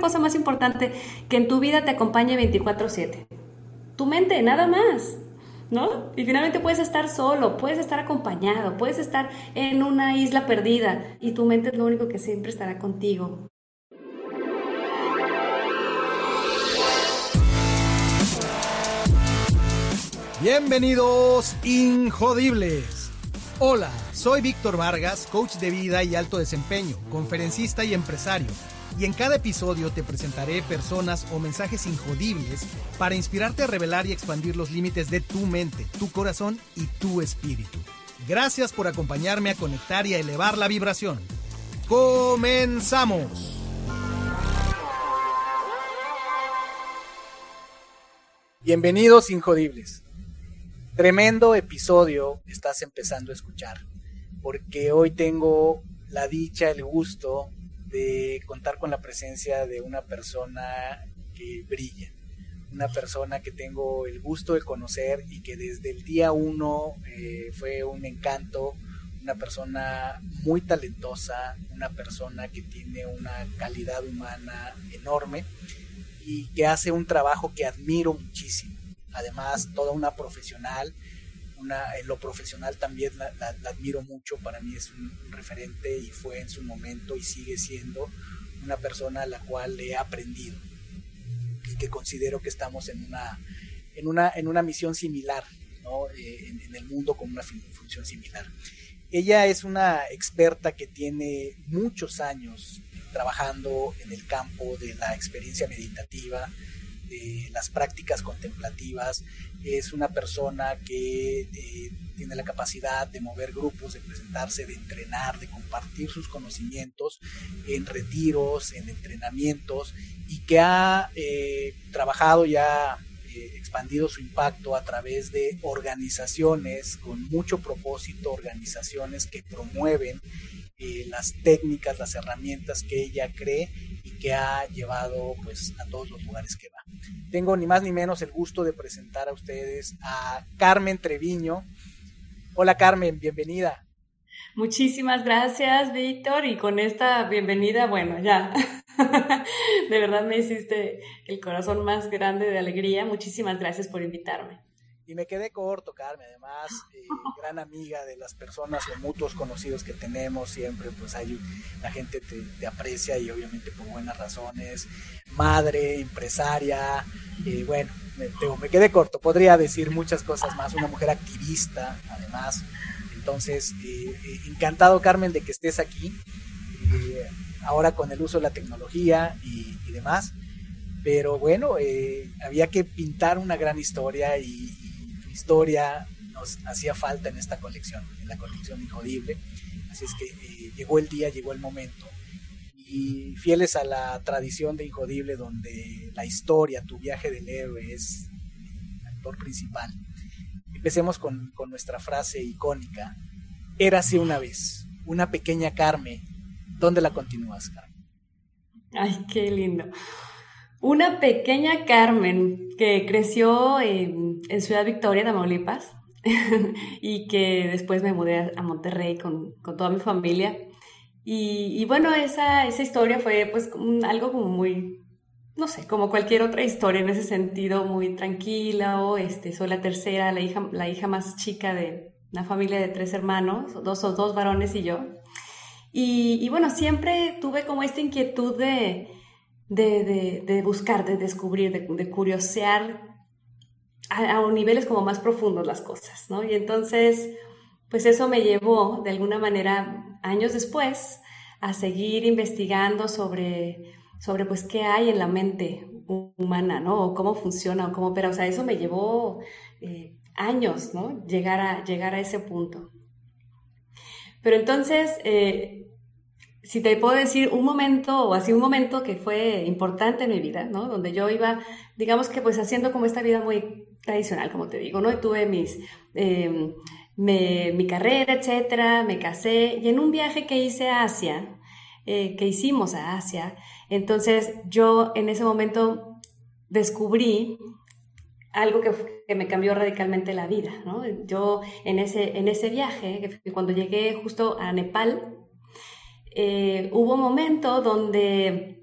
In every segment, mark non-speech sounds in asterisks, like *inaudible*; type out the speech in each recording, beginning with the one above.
cosa más importante que en tu vida te acompañe 24/7? Tu mente, nada más. ¿No? Y finalmente puedes estar solo, puedes estar acompañado, puedes estar en una isla perdida y tu mente es lo único que siempre estará contigo. Bienvenidos, Injodibles. Hola, soy Víctor Vargas, coach de vida y alto desempeño, conferencista y empresario. Y en cada episodio te presentaré personas o mensajes injodibles para inspirarte a revelar y expandir los límites de tu mente, tu corazón y tu espíritu. Gracias por acompañarme a conectar y a elevar la vibración. ¡Comenzamos! Bienvenidos, Injodibles. Tremendo episodio estás empezando a escuchar, porque hoy tengo la dicha, el gusto de contar con la presencia de una persona que brilla, una persona que tengo el gusto de conocer y que desde el día uno eh, fue un encanto, una persona muy talentosa, una persona que tiene una calidad humana enorme y que hace un trabajo que admiro muchísimo. Además toda una profesional, una, en lo profesional también la, admiro mucho, para mí es un, referente y fue en su momento y sigue siendo una persona a la cual he aprendido y que considero que estamos en una, en una, en una misión similar, ¿no? Eh, en, en el mundo con una función similar. Ella es una experta que tiene muchos años trabajando en el campo de la experiencia meditativa, de las prácticas contemplativas, es una persona que eh, tiene la capacidad de mover grupos, de presentarse, de entrenar, de compartir sus conocimientos en retiros, en entrenamientos y que ha eh, trabajado ya eh, expandido su impacto a través de organizaciones con mucho propósito, organizaciones que promueven las técnicas, las herramientas que ella cree y que ha llevado pues a todos los lugares que va. Tengo ni más ni menos el gusto de presentar a ustedes a Carmen Treviño. Hola Carmen, bienvenida. Muchísimas gracias, Víctor, y con esta bienvenida, bueno, ya, *laughs* de verdad me hiciste el corazón más grande de alegría. Muchísimas gracias por invitarme. Y me quedé corto, Carmen, además, eh, *laughs* gran amiga de las personas o mutuos conocidos que tenemos, siempre pues hay, la gente te, aprecia y obviamente por buenas razones, madre, empresaria, y bueno, me, me quedé corto, podría decir muchas cosas más, una mujer activista, además, entonces, eh, eh, encantado, Carmen, de que estés aquí, ahora con el uso de la tecnología y, demás, pero bueno, había que pintar una gran historia y, historia nos hacía falta en esta colección, en la colección Injodible. Así es que eh, llegó el día, llegó el momento. Y fieles a la tradición de Injodible, donde la historia, tu viaje del héroe es el actor principal, empecemos con, con nuestra frase icónica. Érase una vez, una pequeña Carmen. ¿Dónde la continúas, Carmen? Ay, qué lindo. Una pequeña Carmen que creció en, Ciudad Victoria, Tamaulipas, *laughs* y que después me mudé a Monterrey con, toda mi familia. Y, bueno, esa, esa, historia fue pues algo como muy, no sé, como cualquier otra historia en ese sentido, muy tranquila, o este, soy la tercera, la hija, la hija más chica de una familia de tres hermanos, dos o dos varones y yo. y bueno, siempre tuve como esta inquietud de, de, buscar, de descubrir, de, curiosear a, niveles como más profundos las cosas, ¿no? Y entonces, pues eso me llevó de alguna manera años después a seguir investigando sobre, sobre pues qué hay en la mente humana, ¿no? O cómo funciona o cómo opera. O sea, eso me llevó eh, años, ¿no? Llegar a, llegar a ese punto. Pero entonces, eh, si te puedo decir un momento o así un momento que fue importante en mi vida, ¿no? Donde yo iba, digamos que pues haciendo como esta vida muy tradicional, como te digo, ¿no? Y tuve mis, em, mi carrera, etcétera, me casé y en un viaje que hice a Asia, eh, que hicimos a Asia, entonces yo en ese momento descubrí algo que, que, me cambió radicalmente la vida, ¿no? Yo en ese, en ese viaje, cuando llegué justo a Nepal, eh, hubo un momento donde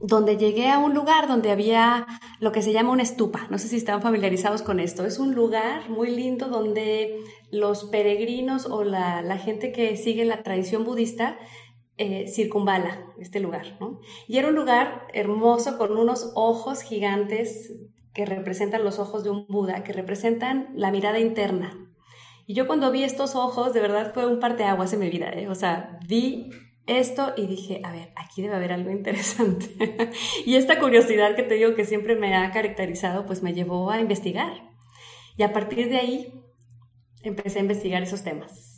donde llegué a un lugar donde había lo que se llama una estupa. No sé si están familiarizados con esto. Es un lugar muy lindo donde los peregrinos o la, gente que sigue la tradición budista eh, circunvala este lugar. Y era un lugar hermoso con unos ojos gigantes que representan los ojos de un Buda, que representan la mirada interna. Y yo cuando vi estos ojos, de verdad fue un parteaguas en mi vida. ¿eh? O sea, vi esto y dije, a ver, aquí debe haber algo interesante. *laughs* y esta curiosidad que te digo que siempre me ha caracterizado, pues me llevó a investigar. Y a partir de ahí empecé a investigar esos temas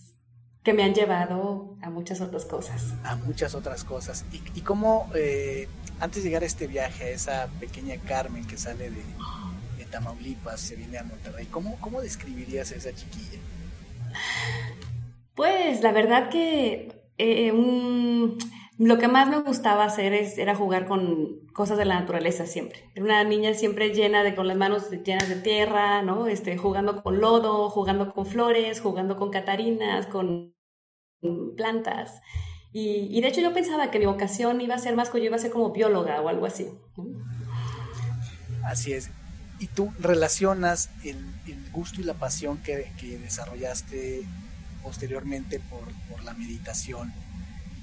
que me han llevado a muchas otras cosas. A muchas otras cosas. ¿Y, cómo, eh, antes de llegar a este viaje, a esa pequeña Carmen que sale de, de Tamaulipas, se viene a Monterrey, ¿cómo, ¿cómo describirías a esa chiquilla? Pues la verdad que eh, lo que más me gustaba hacer es, era jugar con cosas de la naturaleza siempre. Era una niña siempre llena de, con las manos llenas de tierra, ¿no? Este, jugando con lodo, jugando con flores, jugando con catarinas, con plantas. Y, de hecho yo pensaba que mi vocación iba a ser más que yo iba a ser como bióloga o algo así. Así es. ¿Y tú relacionas el, gusto y la pasión que, que desarrollaste posteriormente por, por la meditación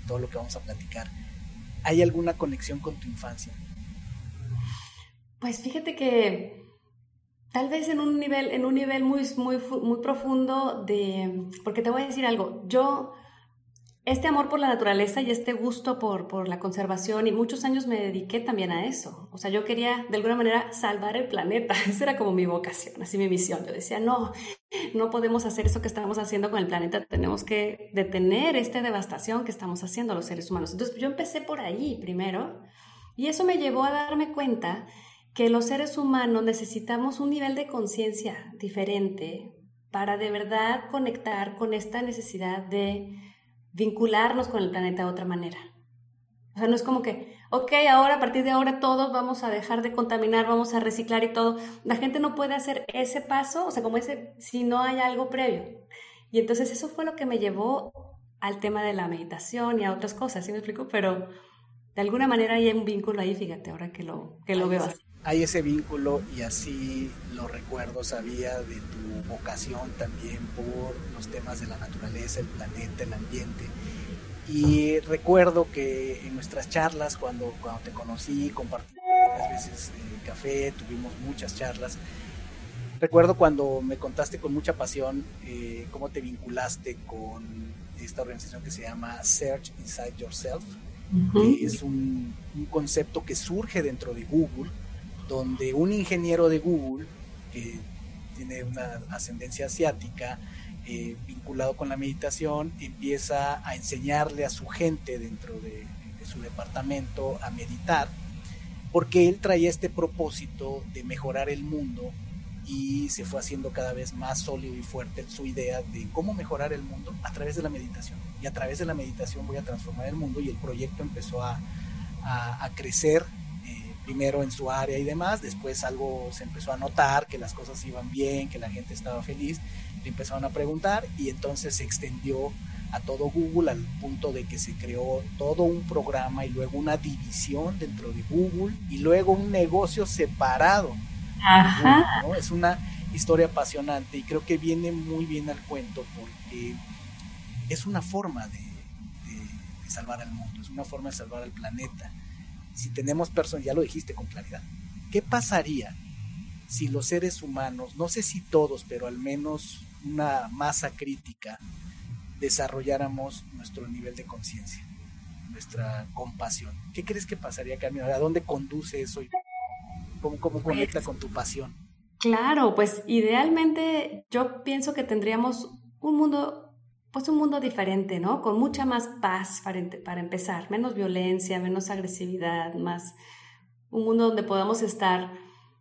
todo lo que vamos a platicar, ¿hay alguna conexión con tu infancia? Pues fíjate que tal vez en un nivel, en un nivel muy, muy, muy profundo de, porque te voy a decir algo, yo este amor por la naturaleza y este gusto por, por, la conservación y muchos años me dediqué también a eso. O sea, yo quería de alguna manera salvar el planeta. *laughs* Esa era como mi vocación, así mi misión. Yo decía, no, no podemos hacer eso que estamos haciendo con el planeta. Tenemos que detener esta devastación que estamos haciendo los seres humanos. Entonces yo empecé por ahí primero y eso me llevó a darme cuenta que los seres humanos necesitamos un nivel de conciencia diferente para de verdad conectar con esta necesidad de vincularnos con el planeta de otra manera. O sea, no es como que, ok, ahora a partir de ahora todos vamos a dejar de contaminar, vamos a reciclar y todo. La gente no puede hacer ese paso, o sea, como ese, si no hay algo previo. Y entonces eso fue lo que me llevó al tema de la meditación y a otras cosas, ¿sí me explico? Pero de alguna manera hay un vínculo ahí, fíjate, ahora que lo, que lo veo así. Hay ese vínculo y así lo recuerdo, sabía de tu vocación también por los temas de la naturaleza, el planeta, el ambiente. Y recuerdo que en nuestras charlas, cuando, cuando te conocí, compartí varias veces eh, café, tuvimos muchas charlas. Recuerdo cuando me contaste con mucha pasión eh, cómo te vinculaste con esta organización que se llama Search Inside Yourself, que es un, un concepto que surge dentro de Google donde un ingeniero de Google, que tiene una ascendencia asiática, eh, vinculado con la meditación, empieza a enseñarle a su gente dentro de, su departamento a meditar, porque él traía este propósito de mejorar el mundo y se fue haciendo cada vez más sólido y fuerte su idea de cómo mejorar el mundo a través de la meditación. Y a través de la meditación voy a transformar el mundo y el proyecto empezó a, a crecer primero en su área y demás, después algo se empezó a notar, que las cosas iban bien, que la gente estaba feliz, le empezaron a preguntar y entonces se extendió a todo Google al punto de que se creó todo un programa y luego una división dentro de Google y luego un negocio separado. Es una historia apasionante y creo que viene muy bien al cuento porque es una forma de salvar al mundo, es una forma de salvar al planeta si tenemos personas, ya lo dijiste con claridad, ¿qué pasaría si los seres humanos, no sé si todos, pero al menos una masa crítica, desarrolláramos nuestro nivel de conciencia, nuestra compasión? ¿Qué crees que pasaría, Carmen? ¿A dónde conduce eso? Y ¿Cómo, cómo conecta con tu pasión? Claro, pues idealmente yo pienso que tendríamos un mundo pues un mundo diferente, ¿no? Con mucha más paz para, para empezar, menos violencia, menos agresividad, más un mundo donde podamos estar,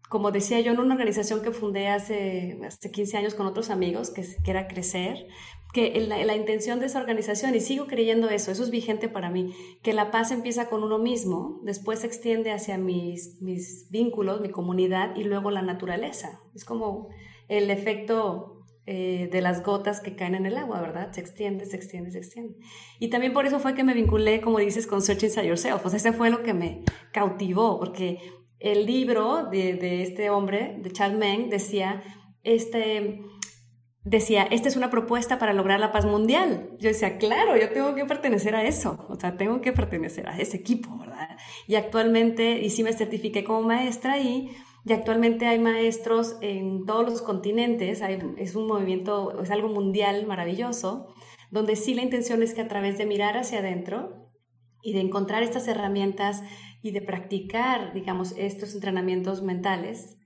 como decía yo, en una organización que fundé hace, hace 15 años con otros amigos, que, que era crecer, que la, la, intención de esa organización, y sigo creyendo eso, eso es vigente para mí, que la paz empieza con uno mismo, después se extiende hacia mis, mis vínculos, mi comunidad y luego la naturaleza. Es como el efecto eh, de las gotas que caen en el agua, ¿verdad? Se extiende, se extiende, se extiende. Y también por eso fue que me vinculé, como dices, con Search Inside Yourself. Pues ese fue lo que me cautivó, porque el libro de, de este hombre, de Chad Meng, decía, este, decía, esta es una propuesta para lograr la paz mundial. Yo decía, claro, yo tengo que pertenecer a eso, o sea, tengo que pertenecer a ese equipo, ¿verdad? Y actualmente, y sí me certifiqué como maestra y y actualmente hay maestros en todos los continentes, es un movimiento, es algo mundial maravilloso, donde sí la intención es que a través de mirar hacia adentro y de encontrar estas herramientas y de practicar, digamos, estos entrenamientos mentales,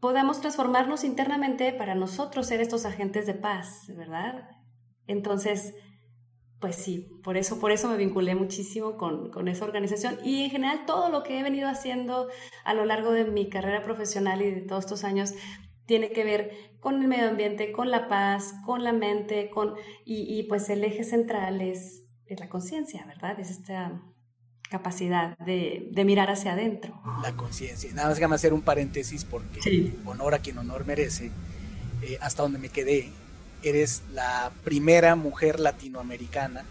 podamos transformarnos internamente para nosotros ser estos agentes de paz, ¿verdad? Entonces, pues sí, por eso, por eso me vinculé muchísimo con, con, esa organización y en general todo lo que he venido haciendo a lo largo de mi carrera profesional y de todos estos años tiene que ver con el medio ambiente, con la paz, con la mente, con, y, y pues el eje central es, es la conciencia, ¿verdad? Es esta capacidad de, de mirar hacia adentro. La conciencia. Nada más déjame hacer un paréntesis porque honor a quien honor merece. Eh, hasta donde me quedé, eres la primera mujer latinoamericana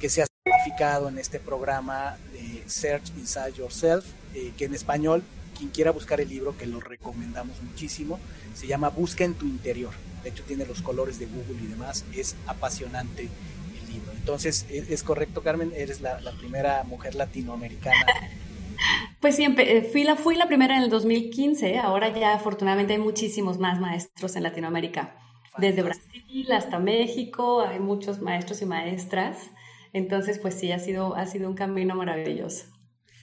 que se ha certificado en este programa de Search Inside Yourself, eh, que en español, quien quiera buscar el libro, que lo recomendamos muchísimo, se llama Busca en tu interior. De hecho, tiene los colores de Google y demás. Es apasionante el libro. Entonces, ¿es, correcto, Carmen? Eres la, primera mujer latinoamericana *laughs* pues siempre, eh, fui la, fui la primera en el 2015, ahora ya afortunadamente hay muchísimos más maestros en Latinoamérica desde Brasil hasta México, hay muchos maestros y maestras. Entonces, pues sí, ha sido, ha sido un camino maravilloso.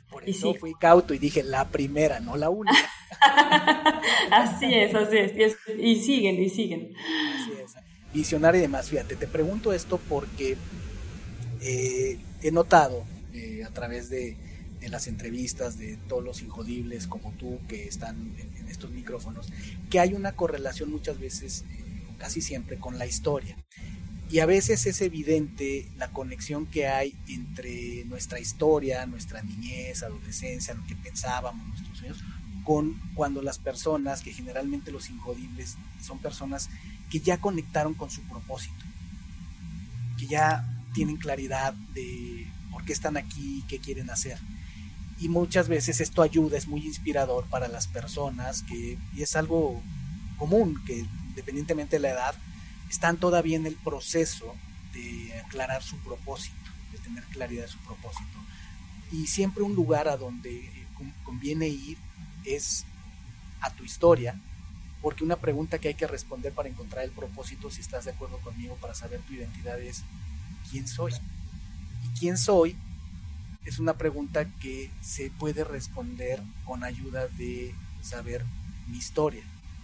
Por eso fui cauto y dije la primera, no la única. *laughs* así es, así es. Y, siguen, y siguen. Así es. Visionario y demás. Fíjate, te pregunto esto porque eh, he notado eh, a través de, las entrevistas de todos los injodibles como tú que están en, estos micrófonos, que hay una correlación muchas veces eh, casi siempre con la historia. Y a veces es evidente la conexión que hay entre nuestra historia, nuestra niñez, adolescencia, lo que pensábamos, nuestros sueños, con cuando las personas, que generalmente los injodibles son personas que ya conectaron con su propósito, que ya tienen claridad de por qué están aquí, qué quieren hacer. Y muchas veces esto ayuda, es muy inspirador para las personas, que, y es algo común, que independientemente de la edad, están todavía en el proceso de aclarar su propósito, de tener claridad de su propósito. Y siempre un lugar a donde eh, conviene ir es a tu historia, porque una pregunta que hay que responder para encontrar el propósito, si estás de acuerdo conmigo, para saber tu identidad es, ¿quién soy? Y quién soy es una pregunta que se puede responder con ayuda de saber mi historia,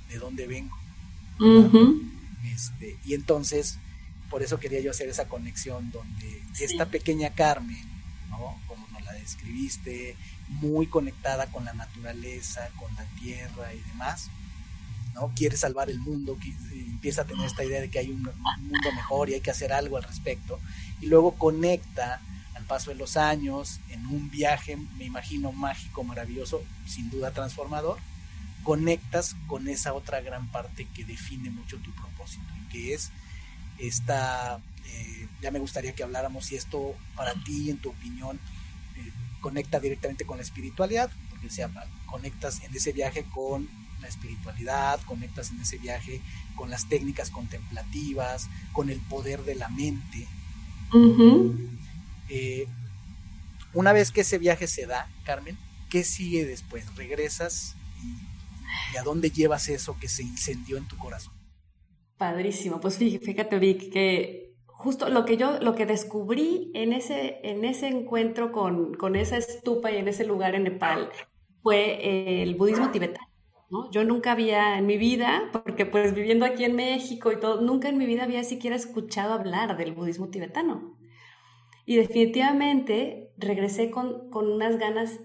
de dónde vengo, este, y entonces, por eso quería yo hacer esa conexión donde esta pequeña Carmen, como nos la describiste, muy conectada con la naturaleza, con la tierra y demás, ¿no? quiere salvar el mundo, empieza a tener esta idea de que hay un, mundo mejor y hay que hacer algo al respecto, y luego conecta al paso de los años en un viaje, me imagino, mágico, maravilloso, sin duda transformador, conectas con esa otra gran parte que define mucho tu propósito y que es esta, eh, ya me gustaría que habláramos si esto para ti, en tu opinión, eh, conecta directamente con la espiritualidad, porque sea, conectas en ese viaje con la espiritualidad, conectas en ese viaje con las técnicas contemplativas, con el poder de la mente. Eh, una vez que ese viaje se da, Carmen, ¿qué sigue después? ¿Regresas ¿Y a dónde llevas eso que se incendió en tu corazón? Padrísimo. Pues fíjate, Vic, que justo lo que yo, lo que descubrí en ese, en ese encuentro con, con esa estupa y en ese lugar en Nepal fue el budismo tibetano. ¿no? Yo nunca había en mi vida, porque pues viviendo aquí en México y todo, nunca en mi vida había siquiera escuchado hablar del budismo tibetano. Y definitivamente regresé con, con unas ganas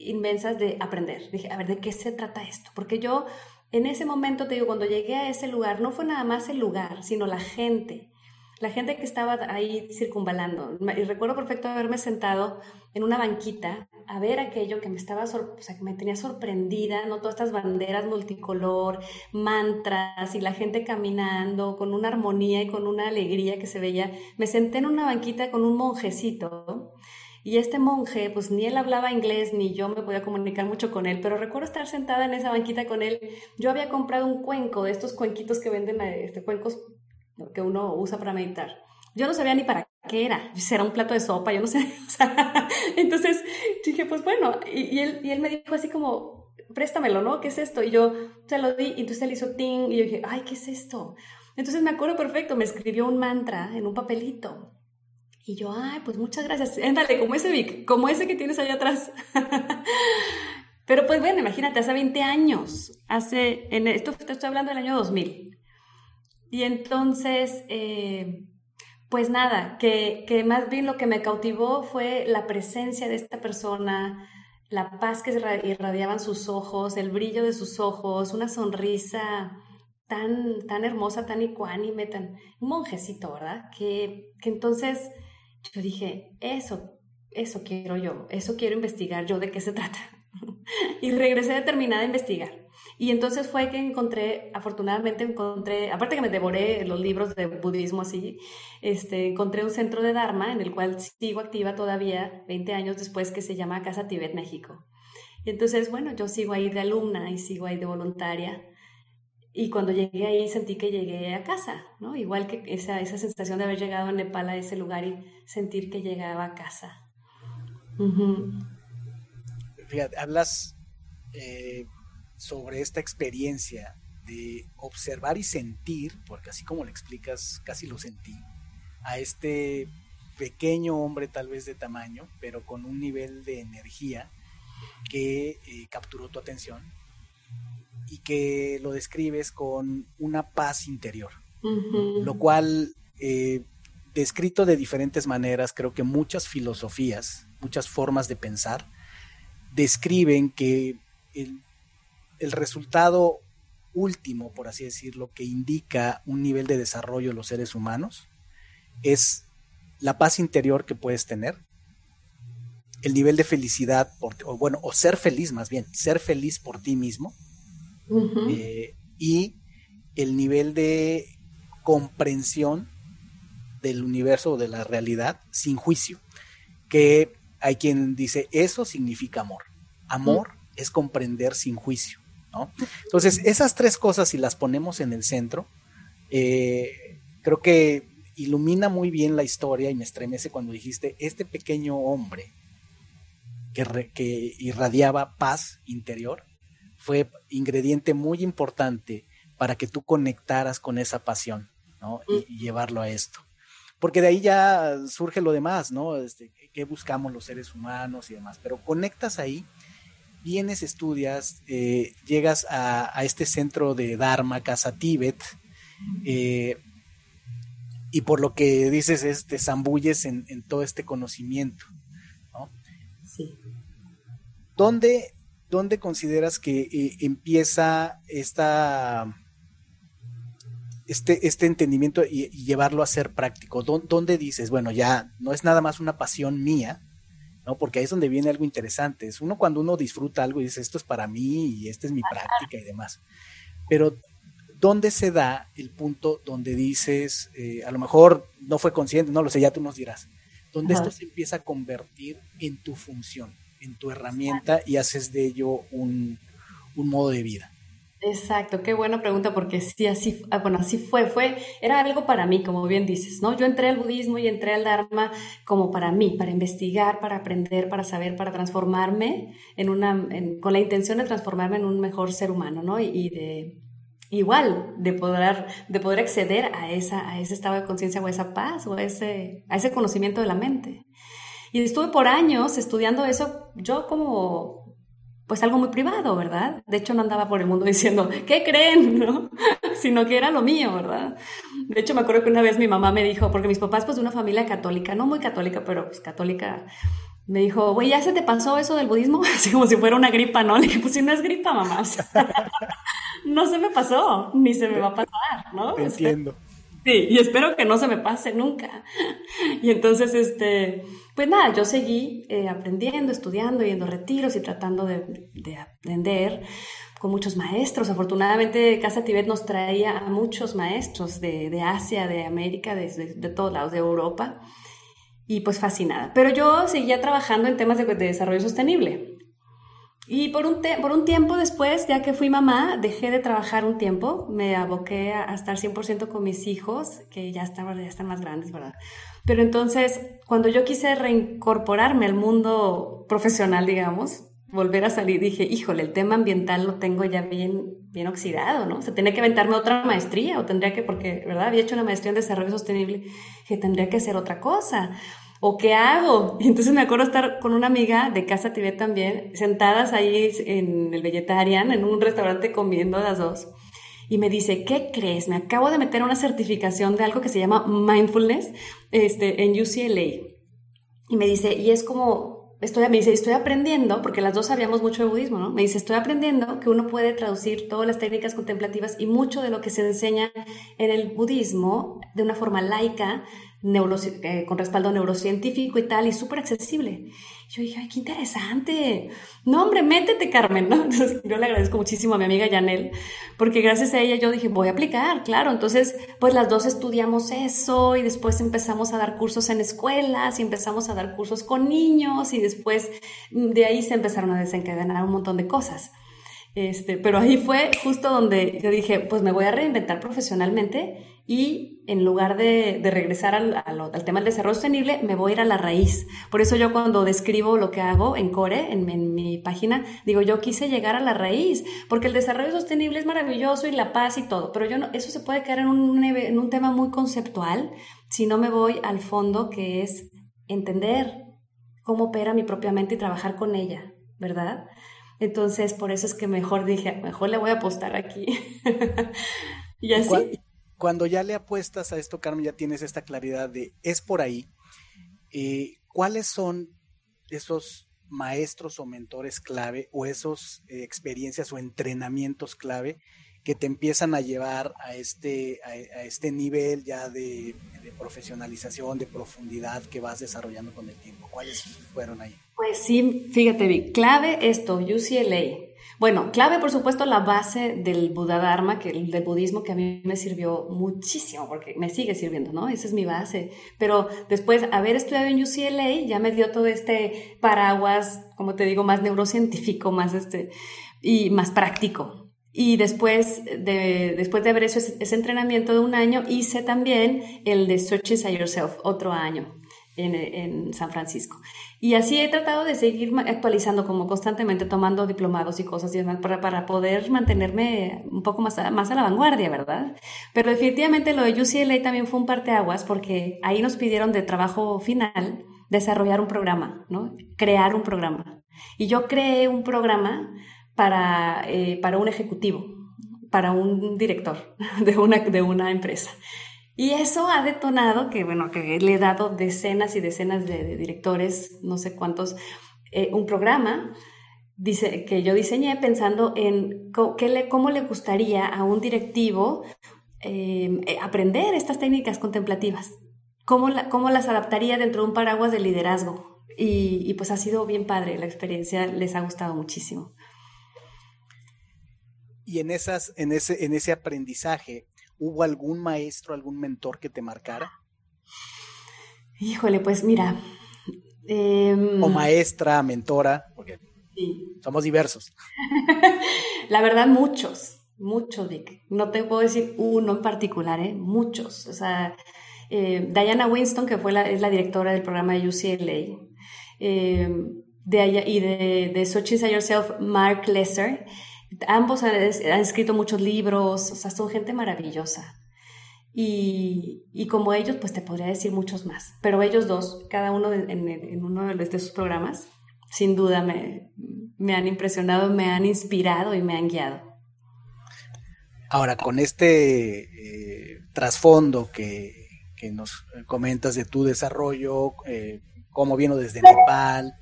inmensas de aprender. Dije, a ver, ¿de qué se trata esto? Porque yo en ese momento, te digo, cuando llegué a ese lugar, no fue nada más el lugar, sino la gente. la gente que estaba ahí circunvalando. Y recuerdo perfecto haberme sentado en una banquita a ver aquello que me estaba, o sea, me tenía sorprendida, ¿no? Todas estas banderas multicolor, mantras y la gente caminando con una armonía y con una alegría que se veía. Me senté en una banquita con un monjecito y este monje, pues ni él hablaba inglés ni yo me podía comunicar mucho con él, pero recuerdo estar sentada en esa banquita con él. Yo había comprado un cuenco de estos cuenquitos que venden, este, cuencos que uno usa para meditar. Yo no sabía ni para qué era, si era un plato de sopa, yo no sé. *laughs* entonces dije, pues bueno, y, él, y él me dijo así como, préstamelo, ¿no? ¿Qué es esto? Y yo se lo di, y entonces él hizo ting, y yo dije, ay, ¿qué es esto? Entonces me acuerdo perfecto, me escribió un mantra en un papelito. Y yo, ay, pues muchas gracias. Éndale, como ese Vic, como ese que tienes allá atrás. *laughs* Pero pues bueno, imagínate, hace 20 años, hace, esto te estoy hablando del año 2000. Y entonces, eh, pues nada, que, que, más bien lo que me cautivó fue la presencia de esta persona, la paz que irradiaban sus ojos, el brillo de sus ojos, una sonrisa tan, tan hermosa, tan ecuánime, tan un monjecito, ¿verdad? Que, que entonces yo dije, eso, eso quiero yo, eso quiero investigar yo, de qué se trata. *laughs* y regresé determinada a investigar. Y entonces fue que encontré, afortunadamente encontré, aparte que me devoré los libros de budismo así, este, encontré un centro de Dharma en el cual sigo activa todavía 20 años después que se llama Casa Tibet México. Y entonces, bueno, yo sigo ahí de alumna y sigo ahí de voluntaria. Y cuando llegué ahí sentí que llegué a casa, ¿no? Igual que esa, esa sensación de haber llegado a Nepal a ese lugar y sentir que llegaba a casa. Fíjate, hablas eh, sobre esta experiencia de observar y sentir, porque así como lo explicas, casi lo sentí, a este pequeño hombre tal vez de tamaño, pero con un nivel de energía que eh, capturó tu atención y que lo describes con una paz interior, lo cual, eh, descrito de diferentes maneras, creo que muchas filosofías, muchas formas de pensar, describen que el el resultado último, por así decirlo, que indica un nivel de desarrollo de los seres humanos es la paz interior que puedes tener, el nivel de felicidad, o bueno, o ser feliz más bien, ser feliz por ti mismo, eh, y el nivel de comprensión del universo o de la realidad sin juicio, que hay quien dice, eso significa amor. Amor es comprender sin juicio. Entonces, esas tres cosas, si las ponemos en el centro, eh, creo que ilumina muy bien la historia y me estremece cuando dijiste, este pequeño hombre que, que irradiaba paz interior fue ingrediente muy importante para que tú conectaras con esa pasión, Y, llevarlo a esto. Porque de ahí ya surge lo demás, ¿no? Este, ¿Qué buscamos los seres humanos y demás? Pero conectas ahí vienes, estudias, eh, llegas a, este centro de Dharma, Casa Tíbet, eh, y por lo que dices es, te zambulles en, todo este conocimiento. ¿no? Sí. ¿Dónde, consideras que eh, empieza esta, este, este entendimiento y, llevarlo a ser práctico? ¿Dónde dices, bueno, ya no es nada más una pasión mía, ¿no? Porque ahí es donde viene algo interesante. Es uno cuando uno disfruta algo y dice, esto es para mí y esta es mi práctica y demás. Pero, ¿dónde se da el punto donde dices, eh, a lo mejor no fue consciente, no lo sé, ya tú nos dirás, donde esto se empieza a convertir en tu función, en tu herramienta y haces de ello un modo de vida? Exacto, qué buena pregunta porque sí, así, ah, bueno, así fue, fue, era algo para mí, como bien dices, ¿no? Yo entré al budismo y entré al Dharma como para mí, para investigar, para aprender, para saber, para transformarme en una, con la intención de transformarme en un mejor ser humano, ¿no? Y, de, igual, de poder, de poder acceder a, esa, a ese estado de conciencia o a esa paz o ese, a ese conocimiento de la mente. Y estuve por años estudiando eso, yo como pues algo muy privado, ¿verdad? De hecho, no andaba por el mundo *laughs* diciendo, ¿qué creen? ¿no? *laughs* Sino que era lo mío, ¿verdad? De hecho, me acuerdo que una vez mi mamá me dijo, porque mis papás, pues de una familia católica, no muy católica, pero pues católica, me dijo, güey, ¿ya se te pasó eso del budismo? *laughs* Así como si fuera una gripa, ¿no? Le dije, pues si no es gripa, mamá. no se me pasó, ni se me va a pasar, ¿no? entiendo. Sí, y espero que no se me pase nunca. Y entonces, este, pues nada, yo seguí eh, aprendiendo, estudiando, yendo retiros y tratando de, aprender con muchos maestros. Afortunadamente, Casa Tibet nos traía a muchos maestros de, Asia, de América, de, de, todos lados, de Europa. Y pues fascinada. Pero yo seguía trabajando en temas de desarrollo sostenible. Y por un, por un tiempo después, ya que fui mamá, dejé de trabajar un tiempo, me aboqué a, estar 100% con mis hijos, que ya ya están más grandes, ¿verdad? Pero entonces, cuando yo quise reincorporarme al mundo profesional, digamos, volver a salir, dije, híjole, el tema ambiental lo tengo ya bien, bien oxidado, ¿no? O sea, tenía que aventarme otra maestría o tendría que, porque, ¿verdad? Había hecho una maestría en desarrollo sostenible, que tendría que hacer otra cosa. ¿O qué hago? Y entonces me acuerdo estar con una amiga de Casa Tibet también, sentadas ahí en el Vegetarian, en un restaurante comiendo las dos. Y me dice, ¿qué crees? Me acabo de meter una certificación de algo que se llama Mindfulness este, en UCLA. Y me dice, y es como, estoy, me dice, estoy aprendiendo, porque las dos sabíamos mucho de budismo, ¿no? Me dice, estoy aprendiendo que uno puede traducir todas las técnicas contemplativas y mucho de lo que se enseña en el budismo de una forma laica eh, con respaldo neurocientífico y tal, y súper accesible. Yo dije, ay, qué interesante. No, hombre, métete, Carmen, ¿no? *laughs* Yo le agradezco muchísimo a mi amiga Yanel, porque gracias a ella yo dije, voy a aplicar, claro. Entonces, pues las dos estudiamos eso y después empezamos a dar cursos en escuelas y empezamos a dar cursos con niños y después mm, de ahí se empezaron a desencadenar un montón de cosas. Este, pero ahí fue justo donde yo dije, pues me voy a reinventar profesionalmente y en lugar de, regresar al, tema del desarrollo sostenible, me voy a ir a la raíz. Por eso yo cuando describo lo que hago en Core, en, mi página, digo, yo quise llegar a la raíz, porque el desarrollo sostenible es maravilloso y la paz y todo, pero yo no, eso se puede quedar en un, en un tema muy conceptual si no me voy al fondo, que es entender cómo opera mi propia mente y trabajar con ella, ¿verdad? Entonces, por eso es que mejor dije, mejor le voy a apostar aquí. *laughs* y así. Cuando ya le apuestas a esto, Carmen, ya tienes esta claridad de es por ahí. Eh, ¿Cuáles son esos maestros o mentores clave o esas eh, experiencias o entrenamientos clave que te empiezan a llevar a este, a, este nivel ya de, de, profesionalización, de profundidad que vas desarrollando con el tiempo? ¿Cuáles fueron ahí? Pues sí, fíjate, clave esto, UCLA. Bueno, clave por supuesto la base del Buda Dharma, que, del budismo que a mí me sirvió muchísimo, porque me sigue sirviendo, ¿no? Esa es mi base. Pero después, haber estudiado en UCLA ya me dio todo este paraguas, como te digo, más neurocientífico, más este, y más práctico. Y después de, después de haber hecho ese, entrenamiento de un año, hice también el de Search Inside Yourself, otro año en, en San Francisco. Y así he tratado de seguir actualizando como constantemente, tomando diplomados y cosas y demás para, para poder mantenerme un poco más a, más a la vanguardia, ¿verdad? Pero definitivamente lo de UCLA también fue un parteaguas porque ahí nos pidieron de trabajo final desarrollar un programa, ¿no? Crear un programa. Y yo creé un programa para, eh, para un ejecutivo, para un director *laughs* de una, de una empresa. Y eso ha detonado que, bueno, que le he dado decenas y decenas de, directores, no sé cuántos, eh, un programa dice, que yo diseñé pensando en cómo le gustaría a un directivo em, eh, aprender estas técnicas contemplativas, cómo, cómo las adaptaría dentro de un paraguas de liderazgo. Y, y pues ha sido bien padre la experiencia, les ha gustado muchísimo. Y en, esas, en, ese, en ese aprendizaje, ¿Hubo algún maestro, algún mentor que te marcara? Híjole, pues mira. Em, o maestra, mentora, porque somos diversos. *laughs* La verdad, muchos, muchos, Vic. No te puedo decir uno en particular, ¿eh? Muchos. O sea, eh, Diana Winston, que fue la, es la directora del programa de UCLA, em, de y de, de So Yourself, Mark Lesser Ambos han, escrito muchos libros, o sea, son gente maravillosa. Y, y, como ellos, pues te podría decir muchos más. Pero ellos dos, cada uno en, uno de, sus programas, sin duda me, me han impresionado, me han inspirado y me han guiado. Ahora, con este eh, trasfondo que, que, nos comentas de tu desarrollo, eh, cómo vino desde Nepal,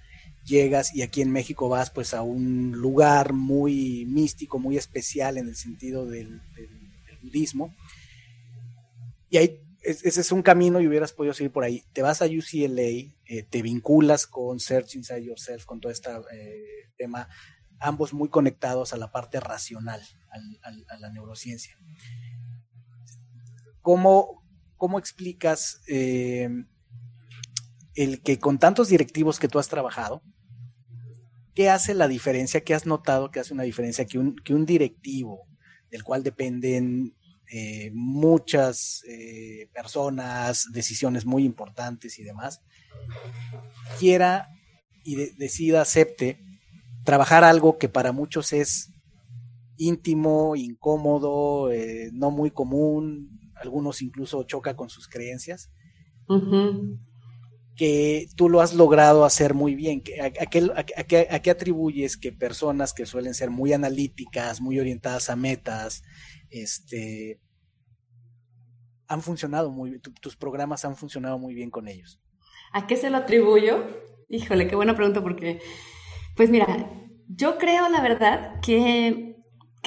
llegas y aquí en México vas pues a un lugar muy místico, muy especial en el sentido del, budismo. y ahí ese es un camino y hubieras podido seguir por ahí. Te vas a UCLA, eh, te vinculas con Search Inside Yourself, con todo este tema, ambos muy conectados a la parte racional, a la neurociencia. ¿Cómo, cómo explicas eh, el que con tantos directivos que tú has trabajado, ¿qué hace la diferencia? ¿Qué has notado que hace una diferencia que un, directivo del cual dependen eh, muchas eh, personas, decisiones muy importantes y demás, quiera y decida, acepte trabajar algo que para muchos es íntimo, incómodo, eh, no muy común, algunos incluso choca con sus creencias, que tú lo has logrado hacer muy bien. ¿A, qué, a, qué, atribuyes que personas que suelen ser muy analíticas, muy orientadas a metas, este, han funcionado muy bien, tus programas han funcionado muy bien con ellos. ¿A qué se lo atribuyo? Híjole, qué buena pregunta porque, pues mira, yo creo la verdad que,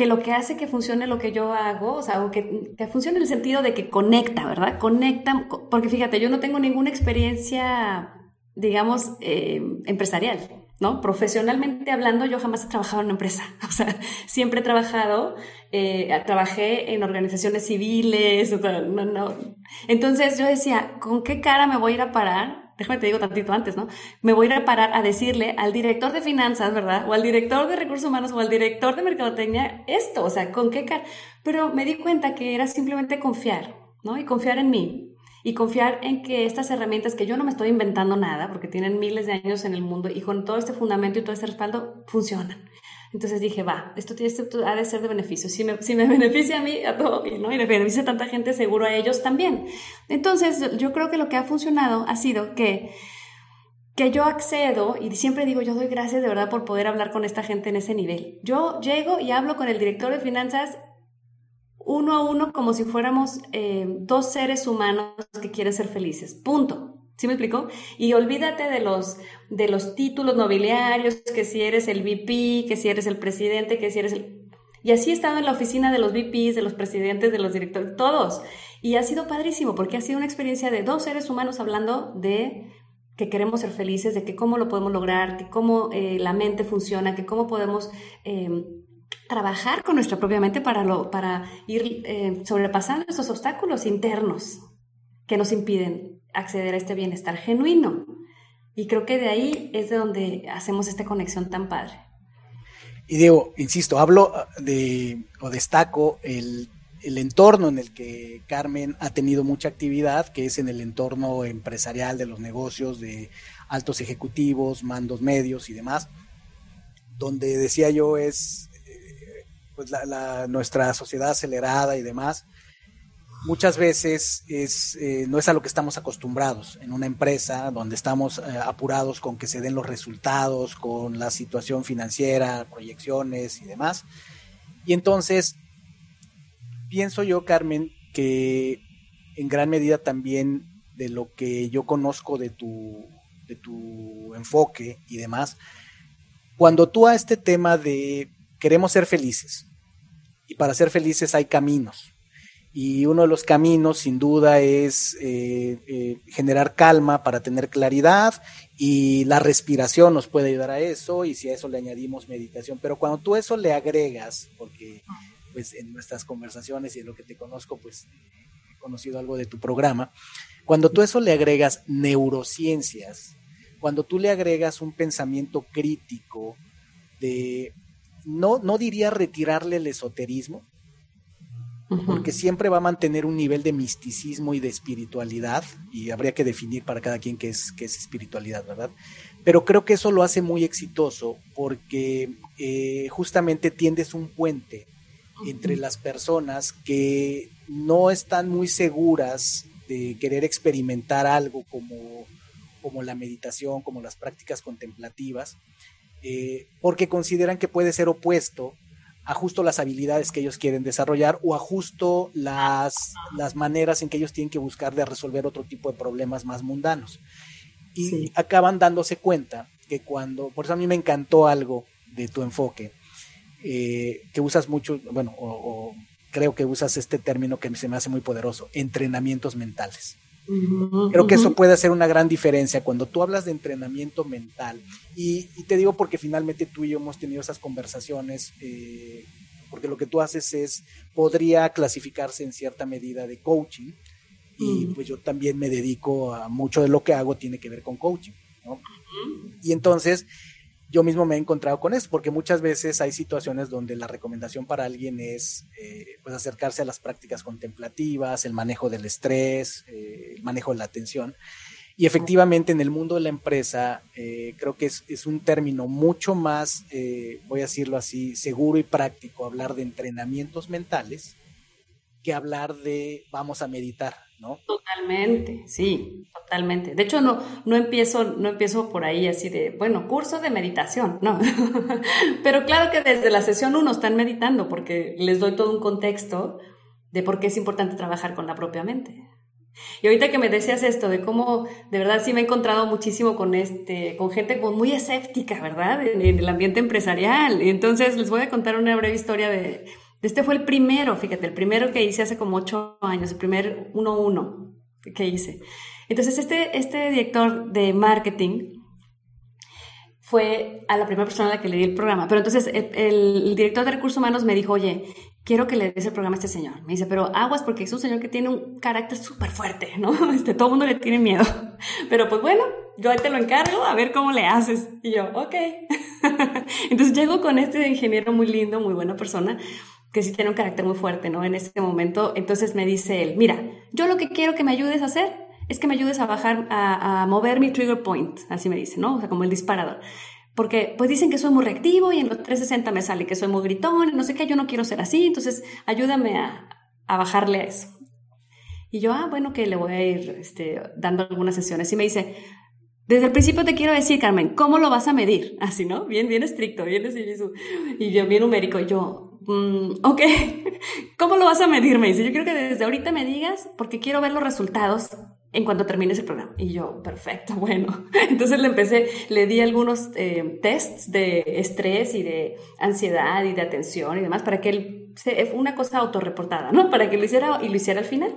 que lo que hace que funcione lo que yo hago, o sea, que, que funcione en el sentido de que conecta, ¿verdad? Conecta, porque fíjate, yo no tengo ninguna experiencia, digamos, eh, empresarial. ¿no? Profesionalmente hablando, yo jamás he trabajado en una empresa. *laughs* O sea, siempre he trabajado, eh, trabajé en organizaciones civiles, no, no. Entonces yo decía, ¿con qué cara me voy a ir a parar? Déjame te digo tantito antes, ¿no? Me voy a ir a parar a decirle al director de finanzas, ¿verdad? O al director de recursos humanos o al director de mercadotecnia esto, o sea, ¿con qué cara? Pero me di cuenta que era simplemente confiar, ¿no? Y confiar en mí y confiar en que estas herramientas que yo no me estoy inventando nada, porque tienen miles de años en el mundo y con todo este fundamento y todo este respaldo, funcionan. Entonces dije, va, esto, esto ha de ser de beneficio. Si me, si me beneficia a mí, a todo, ¿no? Y le beneficia a tanta gente, seguro a ellos también. Entonces, yo creo que lo que ha funcionado ha sido que que yo accedo y siempre digo, yo doy gracias de verdad por poder hablar con esta gente en ese nivel. Yo llego y hablo con el director de finanzas uno a uno como si fuéramos eh, dos seres humanos que quieren ser felices. Punto. ¿Sí me explico? Y olvídate de los, de los títulos nobiliarios, que si eres el VP, que si eres el presidente, que si eres el... Y así he estado en la oficina de los VPs, de los presidentes, de los directores, todos. Y ha sido padrísimo porque ha sido una experiencia de dos seres humanos hablando de que queremos ser felices, de que cómo lo podemos lograr, que cómo eh, la mente funciona, que cómo podemos eh, trabajar con nuestra propia mente para, para ir eh, sobrepasando esos obstáculos internos que nos impiden acceder a este bienestar genuino. Y creo que de ahí es de donde hacemos esta conexión tan padre. Y digo, insisto, hablo ah, de o destaco el, el, entorno en el que Carmen ha tenido mucha actividad, que es en el entorno empresarial de los negocios, de altos ejecutivos, mandos medios y demás, donde decía yo es pues la, nuestra sociedad acelerada y demás, muchas veces es, eh, no es a lo que estamos acostumbrados en una empresa donde estamos eh, apurados con que se den los resultados, con la situación financiera, proyecciones y demás. Y entonces, pienso yo, Carmen, que en gran medida también de lo que yo conozco de tu, de tu enfoque y demás, cuando tú a este tema de queremos ser felices, y para ser felices hay caminos. Y uno de los caminos, sin duda, es eh, eh, generar calma para tener claridad y la respiración nos puede ayudar a eso y si a eso le añadimos meditación. Pero cuando tú eso le agregas, porque pues en nuestras conversaciones y en lo que te conozco, pues he conocido algo de tu programa, cuando tú eso le agregas neurociencias, cuando tú le agregas un pensamiento crítico de no, no diría retirarle el esoterismo, porque siempre va a mantener un nivel de misticismo y de espiritualidad, y habría que definir para cada quien qué es, qué es espiritualidad, ¿verdad? Pero creo que eso lo hace muy exitoso porque eh, justamente tiendes un puente entre las personas que no están muy seguras de querer experimentar algo como, como la meditación, como las prácticas contemplativas, eh, porque consideran que puede ser opuesto a justo las habilidades que ellos quieren desarrollar o a justo las, las maneras en que ellos tienen que buscar de resolver otro tipo de problemas más mundanos. Y acaban dándose cuenta que cuando, por eso a mí me encantó algo de tu enfoque, eh, que usas mucho, bueno, o, creo que usas este término que se me hace muy poderoso, entrenamientos mentales. Creo que eso puede hacer una gran diferencia cuando tú hablas de entrenamiento mental. Y, te digo porque finalmente tú y yo hemos tenido esas conversaciones, eh, porque lo que tú haces es, podría clasificarse en cierta medida de coaching. Y pues yo también me dedico a mucho de lo que hago tiene que ver con coaching. Y entonces yo mismo me he encontrado con esto, porque muchas veces hay situaciones donde la recomendación para alguien es eh, pues acercarse a las prácticas contemplativas, el manejo del estrés, eh, el manejo de la atención. Y efectivamente en el mundo de la empresa eh, creo que es, es, un término mucho más, voy a decirlo así, seguro y práctico hablar de entrenamientos mentales que hablar de vamos a meditar, ¿no? Totalmente, sí, totalmente. De hecho, no, no, empiezo, no empiezo por ahí así de, bueno, curso de meditación, *laughs* no. Pero claro que desde la sesión uno están meditando porque les doy todo un contexto de por qué es importante trabajar con la propia mente. Y ahorita que me decías esto de cómo de verdad sí me he encontrado muchísimo con este con gente como muy escéptica, ¿verdad? En, en el ambiente empresarial. Y entonces les voy a contar una breve historia de este fue el primero, fíjate, el primero que hice hace como ocho años, el primer 1-1 que hice. Entonces, este, este director de marketing fue a la primera persona a la que le di el programa. Pero entonces el, director de recursos humanos me dijo, oye, quiero que le des el programa a este señor. Me dice, pero aguas porque es un señor que tiene un carácter súper fuerte, ¿no? *laughs* Este, todo el mundo le tiene miedo. *laughs* Pero pues bueno, yo te lo encargo, a ver cómo le haces. Y yo, ok. *laughs* Entonces llego con este ingeniero muy lindo, muy buena persona, que sí tiene un carácter muy fuerte, ¿no? En este momento, entonces me dice él, mira, yo lo que quiero que me ayudes a hacer es que me ayudes a bajar, a, mover mi trigger point, así me dice, ¿no? O sea, como el disparador. Porque pues dicen que soy muy reactivo y en los 360 me sale que soy muy gritón, no sé qué, yo no quiero ser así, entonces ayúdame a, bajarle a eso. Y yo, ah, bueno, que le voy a ir este, dando algunas sesiones. Y me dice, desde el principio te quiero decir, Carmen, ¿cómo lo vas a medir? Así, ¿no? Bien, bien estricto, bien así, y yo bien numérico. Yo, Mm, ok, *laughs* ¿cómo lo vas a medir? Me dice, yo quiero que desde ahorita me digas porque quiero ver los resultados en cuanto termine ese programa. Y yo, perfecto, *laughs* bueno. Entonces le empecé, le di algunos eh, tests de estrés y de ansiedad y de atención y demás para que él, una cosa autorreportada, ¿no? Para que lo hiciera y lo hiciera al final.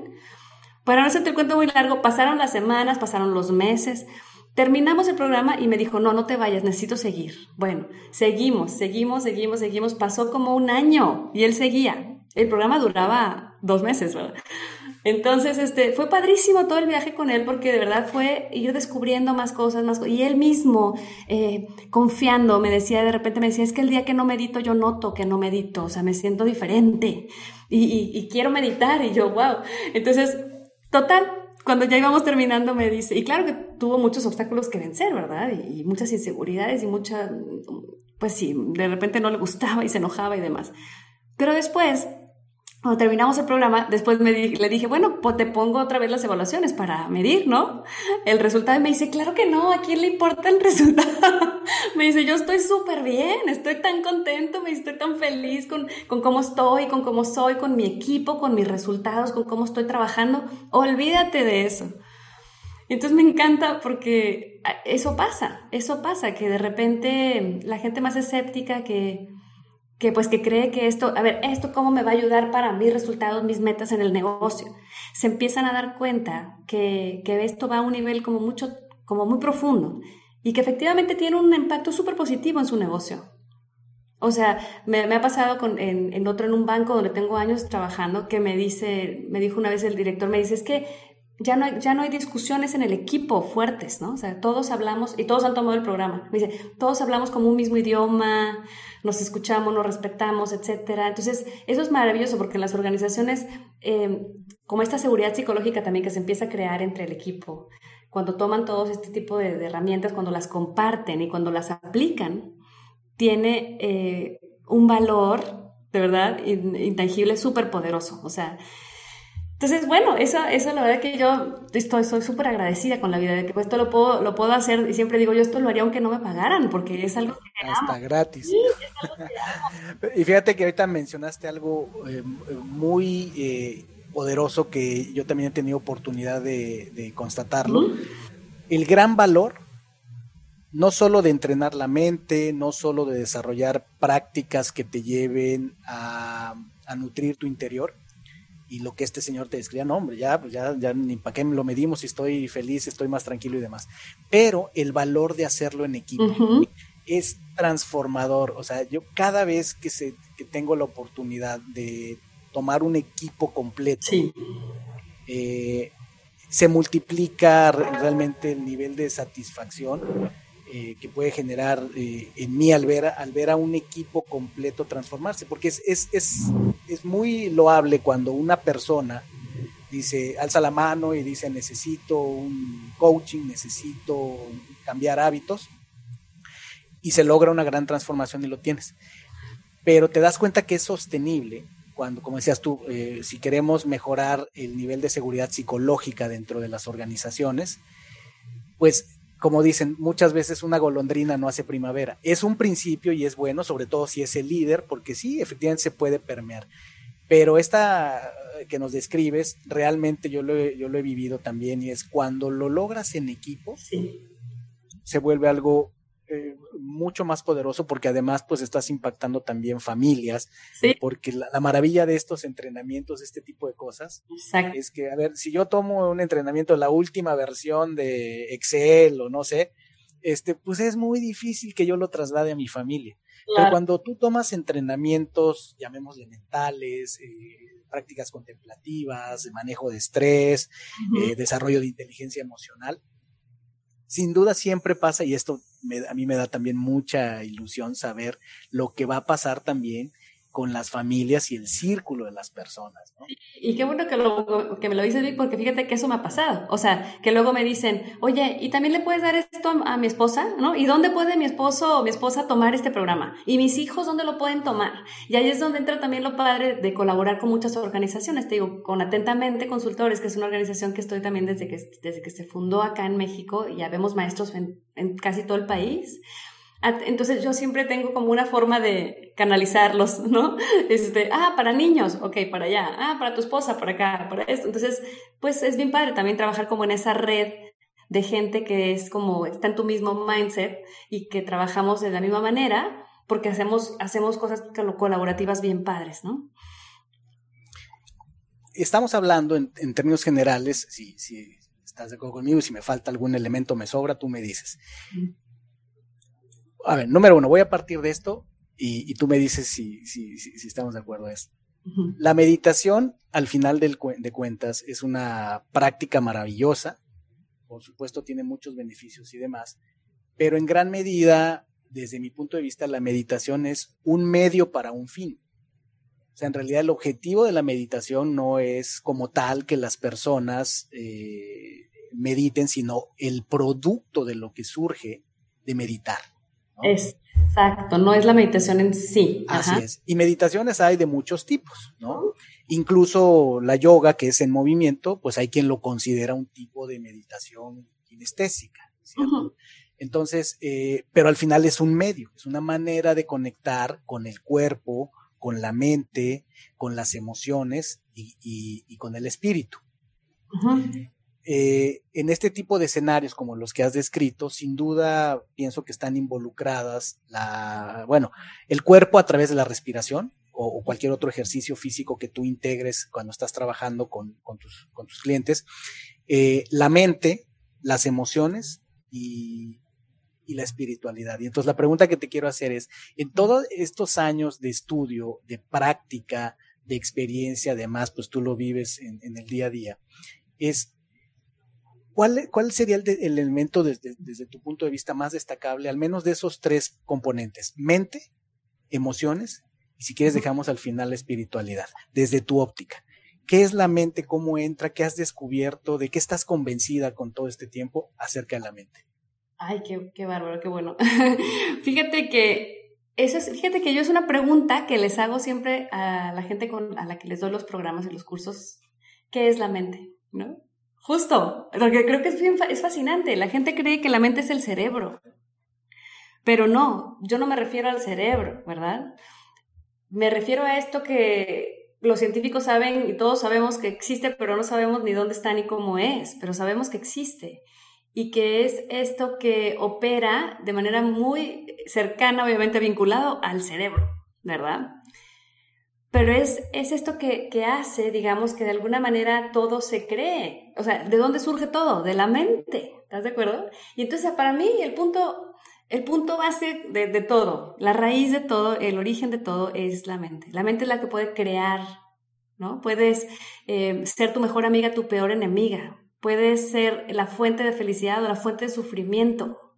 Para no hacerte el cuento muy largo, pasaron las semanas, pasaron los meses. Terminamos el programa y me dijo, no, no te vayas, necesito seguir. Bueno, seguimos, seguimos, seguimos, seguimos. Pasó como un año y él seguía. El programa duraba dos meses, ¿verdad? Entonces, este, fue padrísimo todo el viaje con él porque de verdad fue ir descubriendo más cosas, más Y él mismo, eh, confiando, me decía, de repente me decía, es que el día que no medito yo noto que no medito, o sea, me siento diferente y, y quiero meditar. Y yo, wow. Entonces, total, cuando ya íbamos terminando me dice, y claro que tuvo muchos obstáculos que vencer, ¿verdad? Y, muchas inseguridades y mucha, pues sí, de repente no le gustaba y se enojaba y demás. Pero después, cuando terminamos el programa, después me le dije, bueno, te pongo otra vez las evaluaciones para medir, ¿no? El resultado y me dice, claro que no, ¿a quién le importa el *laughs* resultado? me dice, yo estoy súper bien, estoy tan contento, me estoy tan feliz con, con cómo estoy, con cómo soy, con mi equipo, con mis resultados, con cómo estoy trabajando. Olvídate de eso. Entonces me encanta porque eso pasa, eso pasa, que de repente la gente más escéptica que que pues que cree que esto, a ver, esto cómo me va a ayudar para mis resultados, mis metas en el negocio. Se empiezan a dar cuenta que, que esto va a un nivel como mucho, como muy profundo y que efectivamente tiene un impacto súper positivo en su negocio. O sea, me, ha pasado con, en, en, otro, en un banco donde tengo años trabajando, que me dice, me dijo una vez el director, me dice, es que ya no, hay, ya no hay discusiones en el equipo fuertes, ¿no? O sea, todos hablamos, y todos han tomado el programa, me dice, todos hablamos como un mismo idioma, nos escuchamos, nos respetamos, etcétera. Entonces, eso es maravilloso porque en las organizaciones, eh, como esta seguridad psicológica también que se empieza a crear entre el equipo, cuando toman todos este tipo de, herramientas, cuando las comparten y cuando las aplican, tiene eh, un valor, de verdad, intangible, súper poderoso. O sea, entonces, bueno, eso, eso la verdad que yo estoy súper agradecida con la vida de que pues, esto lo puedo, lo puedo hacer y siempre digo, yo esto lo haría aunque no me pagaran, porque es algo que Hasta gratis. y fíjate que ahorita mencionaste algo eh, muy eh, poderoso que yo también he tenido oportunidad de, constatarlo. El gran valor no solo de entrenar la mente, no solo de desarrollar prácticas que te lleven a, nutrir tu interior, y lo que este señor te describía, no, hombre, ya, pues ya, ya ni para qué lo medimos y estoy feliz, estoy más tranquilo y demás. Pero el valor de hacerlo en equipo es transformador. O sea, yo cada vez que, se, que tengo la oportunidad de tomar un equipo completo, eh, se multiplica realmente el nivel de satisfacción eh, que puede generar eh, en mí al ver, al ver a un equipo completo transformarse, porque es, es, es, es muy loable cuando una persona dice, alza la mano y dice, necesito un coaching, necesito cambiar hábitos, y se logra una gran transformación y lo tienes. Pero te das cuenta que es sostenible cuando, como decías tú, eh, si queremos mejorar el nivel de seguridad psicológica dentro de las organizaciones, pues como dicen, muchas veces una golondrina no hace primavera. Es un principio y es bueno, sobre todo si es el líder, porque sí, efectivamente se puede permear. Pero esta que nos describes, realmente yo lo he, yo lo he vivido también y es cuando lo logras en equipo, se vuelve algo eh, mucho más poderoso porque además pues estás impactando también familias, porque la, maravilla de estos entrenamientos, este tipo de cosas, es que, a ver, si yo tomo un entrenamiento, la última versión de Excel o no sé, este, pues es muy difícil que yo lo traslade a mi familia. Pero cuando tú tomas entrenamientos, llamémosle mentales, eh, prácticas contemplativas, de manejo de estrés, eh, desarrollo de inteligencia emocional, sin duda siempre pasa, y esto a mí me da también mucha ilusión saber lo que va a pasar también con las familias y el círculo de las personas. ¿no? Y qué bueno que, lo, que me lo dices, porque fíjate que eso me ha pasado. O sea, que luego me dicen, oye, ¿y también le puedes dar esto a, mi esposa? ¿no? ¿Y dónde puede mi esposo o mi esposa tomar este programa? ¿Y mis hijos dónde lo pueden tomar? Y ahí es donde entra también lo padre de colaborar con muchas organizaciones. Te digo, con Atentamente Consultores, que es una organización que estoy también desde que, desde que se fundó acá en México, ya vemos maestros en, en casi todo el país. Entonces yo siempre tengo como una forma de canalizarlos, *laughs* ¿no? Este, ah, para niños, ok, para allá, ah, para tu esposa, para acá, para esto. Entonces, pues es bien padre también trabajar como en esa red de gente que es como, está en tu mismo mindset y que trabajamos de la misma manera porque hacemos, hacemos cosas colaborativas bien padres, ¿no? Estamos hablando en, términos generales, si, si estás de acuerdo conmigo, si me falta algún elemento, me sobra, tú me dices a ver, número uno, voy a partir de esto y, tú me dices si, si, si, estamos de acuerdo esto. La meditación, al final del, de cuentas, es una práctica maravillosa. Por supuesto, tiene muchos beneficios y demás, pero en gran medida, desde mi punto de vista, la meditación es un medio para un fin. O sea, en realidad el objetivo de la meditación no es como tal que las personas eh, mediten, sino el producto de lo que surge de meditar. Exacto, no es la meditación en sí. Así es. Y meditaciones hay de muchos tipos, ¿no? Incluso la yoga, que es en movimiento, pues hay quien lo considera un tipo de meditación kinestésica, ¿cierto? Entonces, eh, pero al final es un medio, es una manera de conectar con el cuerpo, con la mente, con las emociones y, con el espíritu. Eh, en este tipo de escenarios como los que has descrito, sin duda pienso que están involucradas la, bueno, el cuerpo a través de la respiración o, cualquier otro ejercicio físico que tú integres cuando estás trabajando con, tus, clientes, eh, la mente, las emociones y, la espiritualidad. Y entonces la pregunta que te quiero hacer es, en todos estos años de estudio, de práctica, de experiencia, además, pues tú lo vives en el día a día, es ¿Cuál, ¿Cuál, sería el, elemento desde, desde, tu punto de vista más destacable, al menos de esos tres componentes? Mente, emociones y si quieres dejamos al final la espiritualidad, desde tu óptica. ¿Qué es la mente? ¿Cómo entra? ¿Qué has descubierto? ¿De qué estás convencida con todo este tiempo acerca de la mente? Ay, qué, qué bárbaro, qué bueno. *laughs* fíjate que eso es, fíjate que yo es una pregunta que les hago siempre a la gente con, a la que les doy los programas y los cursos. ¿Qué es la mente? ¿No? Justo, porque creo que es, es fascinante. La gente cree que la mente es el cerebro, pero no, yo no me refiero al cerebro, ¿verdad? Me refiero a esto que los científicos saben y todos sabemos que existe, pero no sabemos ni dónde está ni cómo es, pero sabemos que existe. y que es esto que opera de manera muy cercana, obviamente vinculado al cerebro, ¿verdad? Pero es, es esto que, que, hace, digamos, que de alguna manera todo se cree. O sea, ¿de dónde surge todo? De la mente. ¿Estás de acuerdo? Y entonces, para mí, el punto, el punto base de, de todo, la raíz de todo, el origen de todo es la mente. La mente es la que puede crear, ¿no? Puedes eh, ser tu mejor amiga, tu peor enemiga. Puedes ser la fuente de felicidad o la fuente de sufrimiento.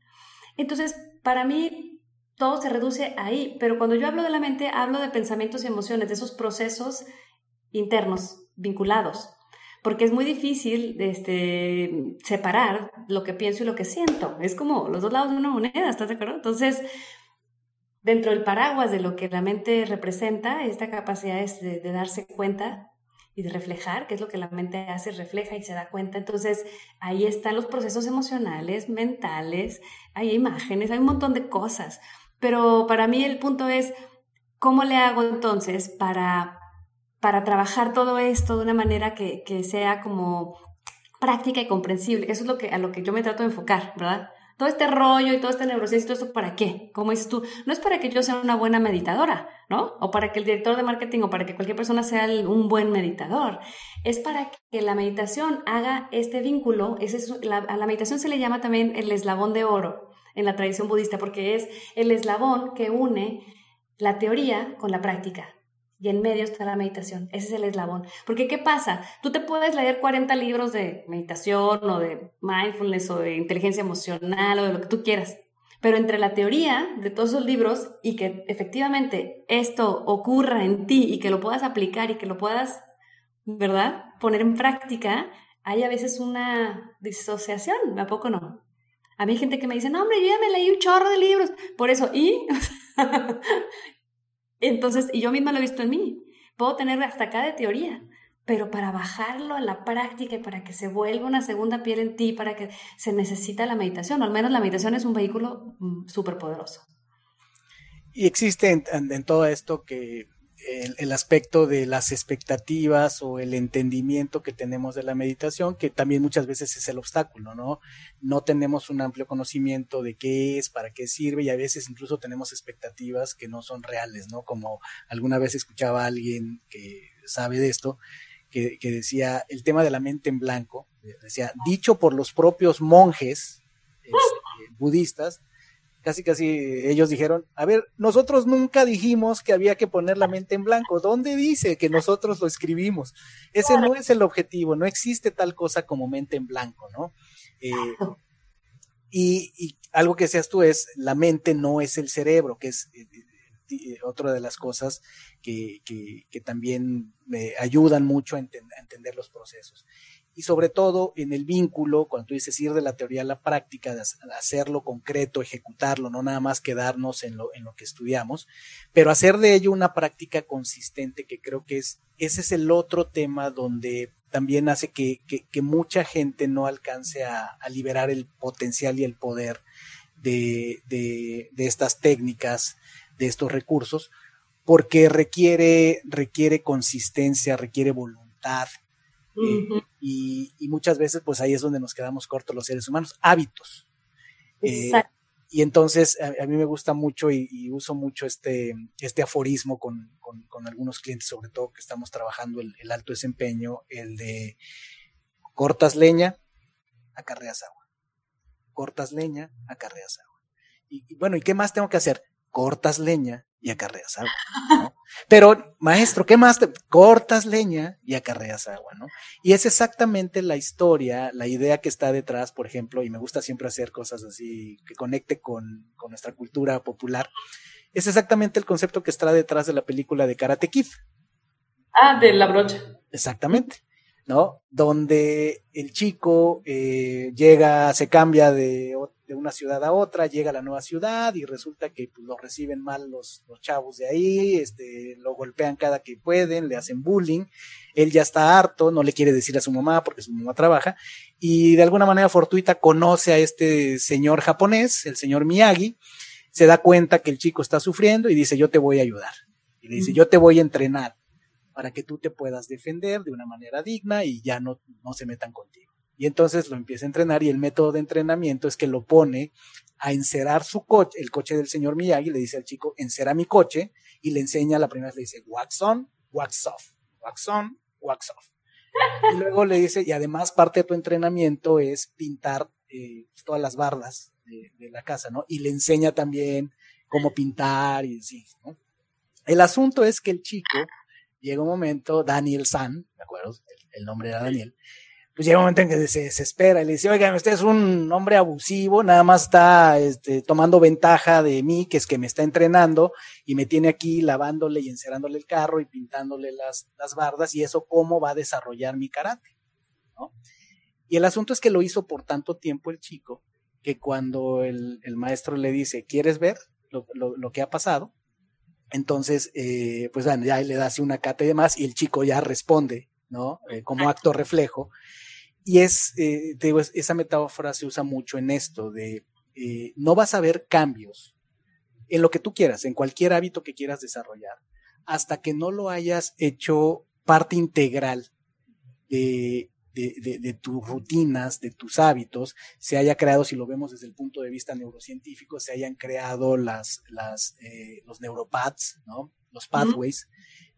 Entonces, para mí, todo se reduce ahí, pero cuando yo hablo de la mente, hablo de pensamientos y emociones, de esos procesos internos vinculados, porque es muy difícil este, separar lo que pienso y lo que siento. Es como los dos lados de una moneda, ¿estás de acuerdo? Entonces, dentro del paraguas de lo que la mente representa, esta capacidad es de, de darse cuenta y de reflejar, que es lo que la mente hace, refleja y se da cuenta. Entonces, ahí están los procesos emocionales, mentales, hay imágenes, hay un montón de cosas. Pero para mí el punto es, ¿cómo le hago entonces para, para trabajar todo esto de una manera que, que sea como práctica y comprensible? Eso es lo que, a lo que yo me trato de enfocar, ¿verdad? todo este rollo y todo este neurociencia y todo esto, ¿para qué? Como dices tú, no es para que yo sea una buena meditadora, ¿no? O para que el director de marketing o para que cualquier persona sea un buen meditador. Es para que la meditación haga este vínculo. Ese es, a la meditación se le llama también el eslabón de oro en la tradición budista, porque es el eslabón que une la teoría con la práctica. Y en medio está la meditación. Ese es el eslabón. Porque ¿qué pasa? Tú te puedes leer 40 libros de meditación o de mindfulness o de inteligencia emocional o de lo que tú quieras. Pero entre la teoría de todos esos libros y que efectivamente esto ocurra en ti y que lo puedas aplicar y que lo puedas, ¿verdad? Poner en práctica, hay a veces una disociación, ¿a poco no? A mí hay gente que me dice, no, hombre, yo ya me leí un chorro de libros. Por eso, ¿y? *laughs* Entonces, y yo misma lo he visto en mí. Puedo tener hasta acá de teoría, pero para bajarlo a la práctica y para que se vuelva una segunda piel en ti, para que se necesita la meditación, o al menos la meditación es un vehículo mm, súper poderoso. Y existe en, todo esto que el, aspecto de las expectativas o el entendimiento que tenemos de la meditación, que también muchas veces es el obstáculo, ¿no? No tenemos un amplio conocimiento de qué es, para qué sirve y a veces incluso tenemos expectativas que no son reales, ¿no? Como alguna vez escuchaba a alguien que sabe de esto, que, que decía el tema de la mente en blanco, decía, dicho por los propios monjes este, budistas, casi casi ellos dijeron, a ver, nosotros nunca dijimos que había que poner la mente en blanco. ¿Dónde dice que nosotros lo escribimos? Ese no es el objetivo, no existe tal cosa como mente en blanco, ¿no? Eh, y, algo que seas tú es, la mente no es el cerebro, que es eh, eh, otra de las cosas que, que, también me ayudan mucho a entender los procesos y sobre todo en el vínculo, cuando tú dices ir de la teoría a la práctica, hacerlo concreto, ejecutarlo, no nada más quedarnos en lo, en lo que estudiamos, pero hacer de ello una práctica consistente, que creo que es, ese es el otro tema donde también hace que, que, mucha gente no alcance a, liberar el potencial y el poder de, de, de estas técnicas, de estos recursos, porque requiere, requiere consistencia, requiere voluntad, eh, y, muchas veces, pues ahí es donde nos quedamos cortos los seres humanos, hábitos. Eh, y entonces a, mí me gusta mucho y, uso mucho este, este aforismo con, con, algunos clientes, sobre todo que estamos trabajando el, alto desempeño, el de cortas leña, acarreas agua. Cortas leña, acarreas agua. Y, y bueno, ¿y qué más tengo que hacer? Cortas leña y acarreas agua. ¿no? Pero, maestro, ¿qué más? Te... Cortas leña y acarreas agua, ¿no? Y es exactamente la historia, la idea que está detrás, por ejemplo, y me gusta siempre hacer cosas así que conecte con, con nuestra cultura popular. Es exactamente el concepto que está detrás de la película de Karate Kid. Ah, de la brocha. Exactamente. ¿No? Donde el chico eh, llega, se cambia de, de, una ciudad a otra, llega a la nueva ciudad y resulta que pues, lo reciben mal los, los, chavos de ahí, este, lo golpean cada que pueden, le hacen bullying, él ya está harto, no le quiere decir a su mamá porque su mamá trabaja, y de alguna manera fortuita conoce a este señor japonés, el señor Miyagi, se da cuenta que el chico está sufriendo y dice yo te voy a ayudar, y le dice yo te voy a entrenar para que tú te puedas defender de una manera digna y ya no, no se metan contigo. Y entonces lo empieza a entrenar y el método de entrenamiento es que lo pone a encerar su coche, el coche del señor Miyagi, le dice al chico, encera mi coche, y le enseña, la primera vez le dice, wax on, wax off, wax on, wax off. Y luego le dice, y además parte de tu entrenamiento es pintar eh, todas las bardas de, la casa, ¿no? Y le enseña también cómo pintar y así, ¿no? El asunto es que el chico, llega un momento, Daniel San, ¿de acuerdo? El, el nombre era Daniel, pues llega un momento en que se desespera y le dice, oiga, usted es un hombre abusivo, nada más está este, tomando ventaja de mí, que es que me está entrenando y me tiene aquí lavándole y encerándole el carro y pintándole las, las bardas y eso cómo va a desarrollar mi karate. ¿no? Y el asunto es que lo hizo por tanto tiempo el chico que cuando el, el maestro le dice, ¿quieres ver lo, lo, lo que ha pasado? Entonces, eh, pues bueno, ya le da así una cata y demás y el chico ya responde, ¿no? Eh, como acto reflejo. Y es, eh, te digo, esa metáfora se usa mucho en esto de no vas a ver cambios en lo que tú quieras, en cualquier hábito que quieras desarrollar, hasta que no lo hayas hecho parte integral de, de, de, tus rutinas, de tus hábitos, se haya creado, si lo vemos desde el punto de vista neurocientífico, se hayan creado las, las, eh, los neuropaths, ¿no? los pathways,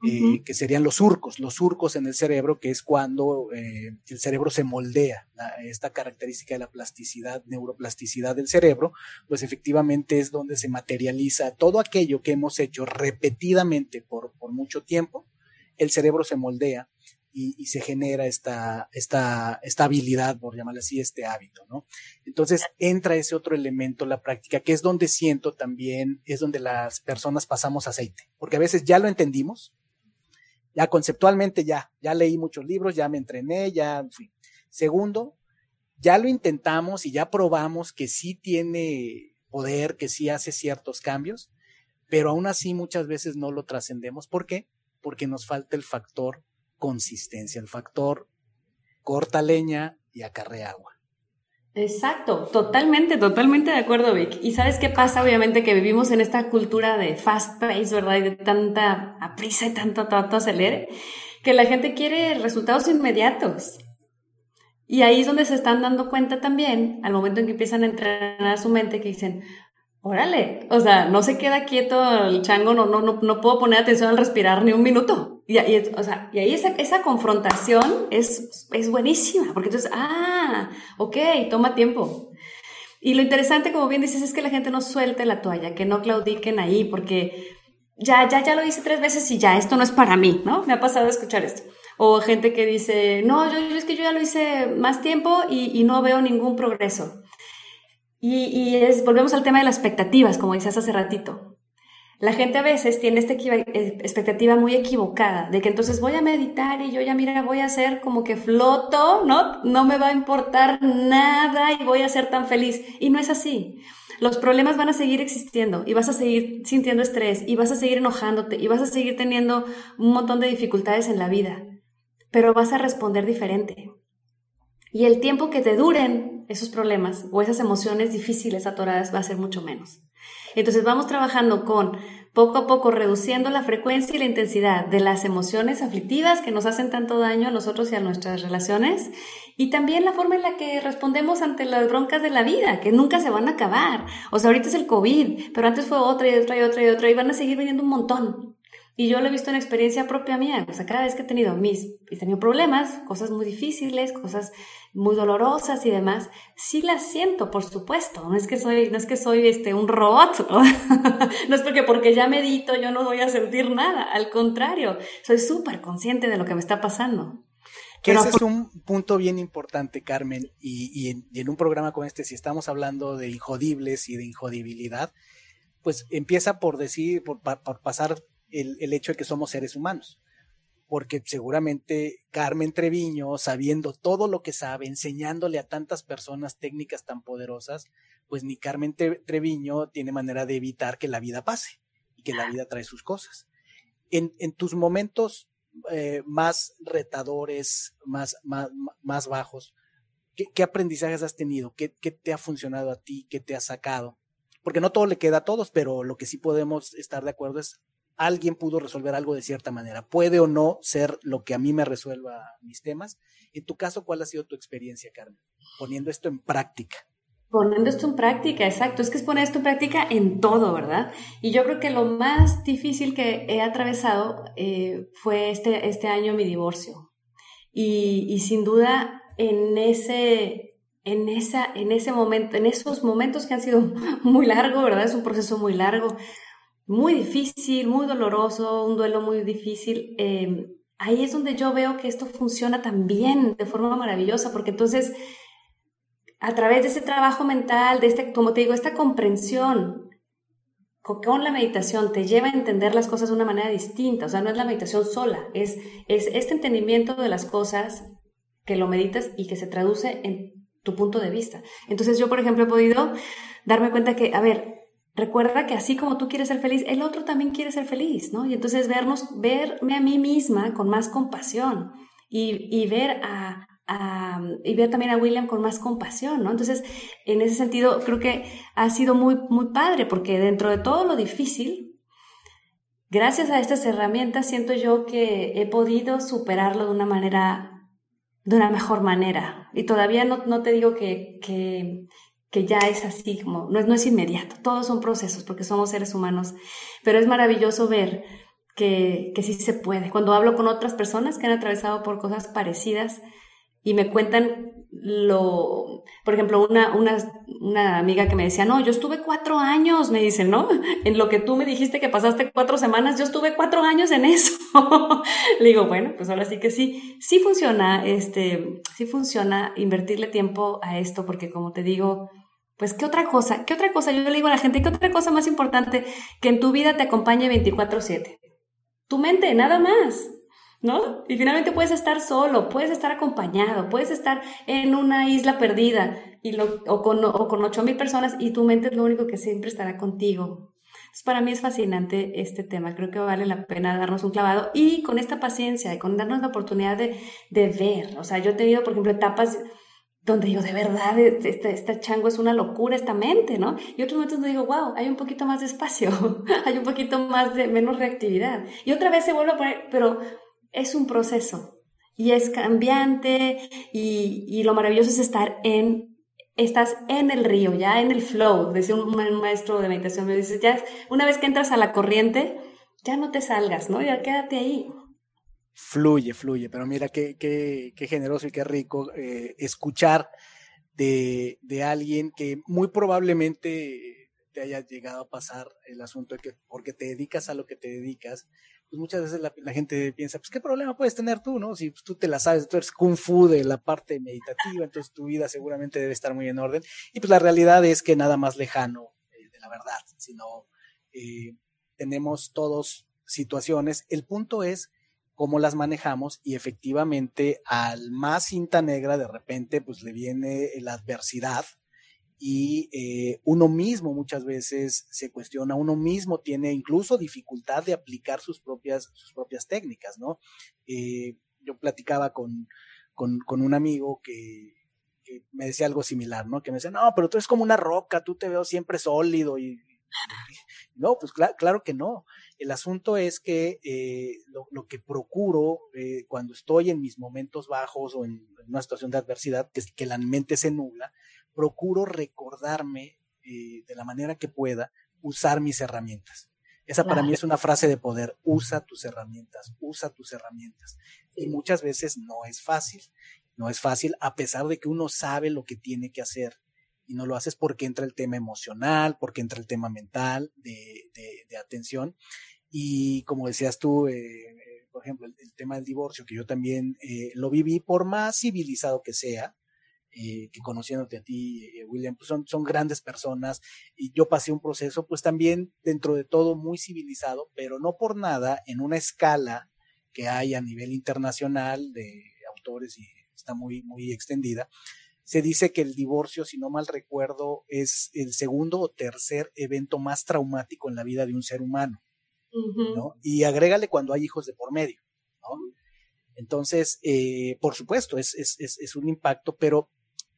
eh, que serían los surcos, los surcos en el cerebro, que es cuando eh, el cerebro se moldea, esta característica de la plasticidad, neuroplasticidad del cerebro, pues efectivamente es donde se materializa todo aquello que hemos hecho repetidamente por, por mucho tiempo, el cerebro se moldea y, se genera esta, esta, esta habilidad, por llamarle así, este hábito, ¿no? Entonces entra ese otro elemento, la práctica, que es donde siento también, es donde las personas pasamos aceite, porque a veces ya lo entendimos, ya conceptualmente ya, ya leí muchos libros, ya me entrené, ya fui. Segundo, ya lo intentamos y ya probamos que sí tiene poder, que sí hace ciertos cambios, pero aún así muchas veces no lo trascendemos. ¿Por qué? Porque nos falta el factor consistencia, el factor corta leña y acarrea agua. Exacto, totalmente, totalmente de acuerdo, Vic. Y sabes qué pasa, obviamente, que vivimos en esta cultura de fast pace, ¿verdad? Y de tanta prisa y tanto, tanto acelere, que la gente quiere resultados inmediatos. Y ahí es donde se están dando cuenta también, al momento en que empiezan a entrenar su mente, que dicen, órale, o sea, no se queda quieto el chango, no, no, no, no puedo poner atención al respirar ni un minuto. Y, o sea, y ahí esa, esa confrontación es, es buenísima, porque entonces, ah, ok, toma tiempo. Y lo interesante, como bien dices, es que la gente no suelte la toalla, que no claudiquen ahí, porque ya, ya, ya lo hice tres veces y ya, esto no es para mí, ¿no? Me ha pasado escuchar esto. O gente que dice, no, yo, es que yo ya lo hice más tiempo y, y no veo ningún progreso. Y, y es, volvemos al tema de las expectativas, como decías hace ratito. La gente a veces tiene esta eh, expectativa muy equivocada de que entonces voy a meditar y yo ya mira, voy a hacer como que floto, ¿no? No me va a importar nada y voy a ser tan feliz. Y no es así. Los problemas van a seguir existiendo y vas a seguir sintiendo estrés y vas a seguir enojándote y vas a seguir teniendo un montón de dificultades en la vida, pero vas a responder diferente. Y el tiempo que te duren esos problemas o esas emociones difíciles atoradas va a ser mucho menos. Entonces vamos trabajando con poco a poco reduciendo la frecuencia y la intensidad de las emociones aflictivas que nos hacen tanto daño a nosotros y a nuestras relaciones y también la forma en la que respondemos ante las broncas de la vida, que nunca se van a acabar. O sea, ahorita es el COVID, pero antes fue otra y otra y otra y otra y van a seguir viniendo un montón. Y yo lo he visto en experiencia propia mía. O sea, cada vez que he tenido mis, he tenido problemas, cosas muy difíciles, cosas muy dolorosas y demás, sí las siento, por supuesto. No es que soy, no es que soy este, un robot. no *laughs* es porque, porque ya medito yo no voy a sentir nada. Al contrario, soy súper consciente de lo que me está pasando. Que ese es un punto bien importante, Carmen, y, y, en, y, en, un programa como este, si estamos hablando de injodibles y de injodibilidad, pues empieza por decir, por, por pasar el, hecho de que somos seres humanos porque seguramente Carmen Treviño, sabiendo todo lo que sabe, enseñándole a tantas personas técnicas tan poderosas, pues ni Carmen Treviño tiene manera de evitar que la vida pase y que la vida trae sus cosas. En, en tus momentos eh, más retadores, más, más, más bajos, ¿qué, ¿qué, aprendizajes has tenido? ¿Qué, ¿Qué te ha funcionado a ti? ¿Qué te ha sacado? Porque no todo le queda a todos, pero lo que sí podemos estar de acuerdo es alguien pudo resolver algo de cierta manera. Puede o no ser lo que a mí me resuelva mis temas. En tu caso, ¿cuál ha sido tu experiencia, Carmen? Poniendo esto en práctica. Poniendo esto en práctica, exacto. Es que es poner esto en práctica en todo, ¿verdad? Y yo creo que lo más difícil que he atravesado eh, fue este, este año mi divorcio. Y, y sin duda, en ese, en, esa, en ese momento, en esos momentos que han sido *laughs* muy largos, ¿verdad? Es un proceso muy largo, muy difícil, muy doloroso, un duelo muy difícil. Em, ahí es donde yo veo que esto funciona también de forma maravillosa, porque entonces, a través de ese trabajo mental, de este, como te digo, esta comprensión con la meditación te lleva a entender las cosas de una manera distinta, o sea, no es la meditación sola, es, es este entendimiento de las cosas que lo meditas y que se traduce en tu punto de vista. Entonces yo, por ejemplo, he podido darme cuenta que, a ver, recuerda que así como tú quieres ser feliz, el otro también quiere ser feliz, ¿no? Y entonces vernos, verme a mí misma con más compasión y, ver a, y ver también a William con más compasión, ¿no? Entonces, en ese sentido, creo que ha sido muy, muy padre, porque dentro de todo lo difícil, gracias a estas herramientas, siento yo que he podido superarlo de una manera de una mejor manera. Y todavía no, no te digo que, que, que, ya es así, como no, no es inmediato, todos son procesos porque somos seres humanos, pero es maravilloso ver que, que sí se puede. Cuando hablo con otras personas que han atravesado por cosas parecidas y me cuentan lo, por ejemplo, una, una, amiga que me decía, no, yo estuve cuatro años, me dice, ¿no? *laughs* En lo que tú me dijiste que pasaste cuatro semanas, yo estuve cuatro años en eso. *laughs* Le digo, bueno, pues ahora sí que sí, sí funciona, este, sí funciona invertirle tiempo a esto, porque como te digo, pues, ¿qué otra cosa? ¿Qué otra cosa? Yo le digo a la gente, ¿qué otra cosa más importante que en tu vida te acompañe 24/7? Tu mente, nada más. ¿No? Y finalmente puedes estar solo, puedes estar acompañado, puedes estar en una isla perdida y lo, o con o con ocho mil personas y tu mente es lo único que siempre estará contigo. Entonces, para mí es fascinante este tema, creo que vale la pena darnos un clavado y con esta paciencia y con darnos la oportunidad de, de ver, o sea, yo he tenido, por ejemplo, etapas donde digo, de verdad, este, este, chango es una locura, esta mente, ¿no? Y otros momentos donde digo, wow, hay un poquito más de espacio, *laughs* hay un poquito más de menos reactividad. Y otra vez se vuelve a poner, pero es un proceso y es cambiante y, lo maravilloso es estar en, estás en el río, ya en el flow, decía un, maestro de meditación, me dice, ya una vez que entras a la corriente, ya no te salgas, ¿no? Ya quédate ahí. Fluye, fluye, pero mira qué, qué, qué generoso y qué rico eh, escuchar de, de alguien que muy probablemente te haya llegado a pasar el asunto de que porque te dedicas a lo que te dedicas, pues muchas veces la, gente piensa, pues qué problema puedes tener tú, ¿no? Si pues, tú te la sabes, tú eres kung fu de la parte meditativa, entonces tu vida seguramente debe estar muy en orden. Y pues la realidad es que nada más lejano eh, de la verdad, sino eh, tenemos todos situaciones. El punto es cómo las manejamos y efectivamente al más cinta negra de repente pues le viene la adversidad y eh, uno mismo muchas veces se cuestiona, uno mismo tiene incluso dificultad de aplicar sus propias, sus propias técnicas, ¿no? Eh, yo platicaba con, con, un amigo que, me decía algo similar, ¿no? Que me decía, no, pero tú eres como una roca, tú te veo siempre sólido y... no, pues claro que no. El asunto es que eh, lo, lo, que procuro cuando estoy en mis momentos bajos o en, una situación de adversidad, que que la mente se nubla, procuro recordarme eh, de la manera que pueda usar mis herramientas. Esa para mí es una frase de poder. Usa tus herramientas, usa tus herramientas. Y muchas veces no es fácil. No es fácil a pesar de que uno sabe lo que tiene que hacer y no lo haces porque entra el tema emocional, porque entra el tema mental de, de, atención. Y como decías tú, eh, eh, por ejemplo, el, tema del divorcio, que yo también lo viví, por más civilizado que sea, eh, que conociéndote a ti, eh, William, pues son, son grandes personas y yo pasé un proceso pues también dentro de todo muy civilizado, pero no por nada en una escala que hay a nivel internacional de autores y está muy, muy extendida. Se dice que el divorcio, si no mal recuerdo, es el segundo o tercer evento más traumático en la vida de un ser humano. ¿no? Y agrégale cuando hay hijos de por medio. ¿no? Entonces, eh, por supuesto, es, es, es, un impacto, pero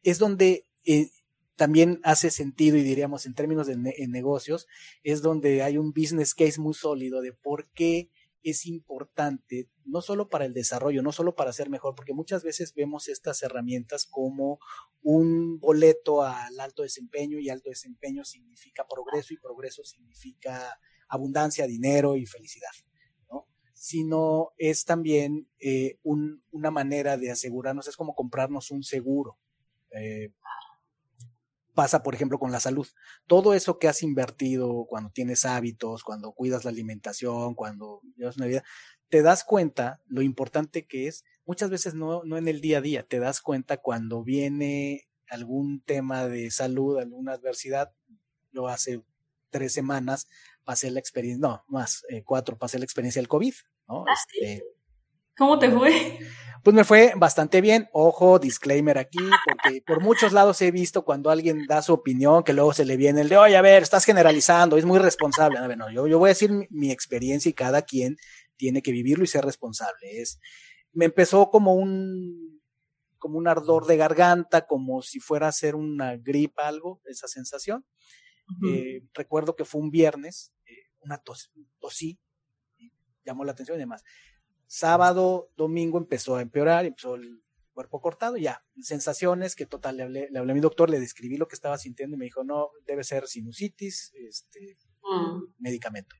es donde eh, también hace sentido y diríamos en términos de negocios, es donde hay un business case muy sólido de por qué es importante, no solo para el desarrollo, no solo para ser mejor, porque muchas veces vemos estas herramientas como un boleto al alto desempeño y alto desempeño significa progreso y progreso significa abundancia, dinero y felicidad, ¿no? Sino es también eh, una manera de asegurarnos, es como comprarnos un seguro. Eh, pasa, por ejemplo, con la salud. Todo eso que has invertido cuando tienes hábitos, cuando cuidas la alimentación, cuando llevas una vida, te das cuenta lo importante que es, muchas veces no, no en el día a día, te das cuenta cuando viene algún tema de salud, alguna adversidad. Yo hace tres semanas pasé la experiencia, no, más, eh, cuatro, pasé la experiencia del COVID, ¿no? ¿Ah, este, ¿Cómo te fue? Pues me fue bastante bien. Ojo, disclaimer aquí, porque por muchos lados he visto cuando alguien da su opinión que luego se le viene el de, oye, a ver, estás generalizando, es muy responsable. A ver, no, yo, yo voy a decir mi, experiencia y cada quien tiene que vivirlo y ser responsable. Es, me empezó como un, como un ardor de garganta, como si fuera a ser una gripa, algo, esa sensación. Eh, recuerdo que fue un viernes, eh, una tos, tosí, llamó la atención y demás. Sábado, domingo empezó a empeorar, empezó el cuerpo cortado, ya, sensaciones que total, le hablé, le hablé a mi doctor, le describí lo que estaba sintiendo y me dijo, no, debe ser sinusitis, este, mm. medicamento.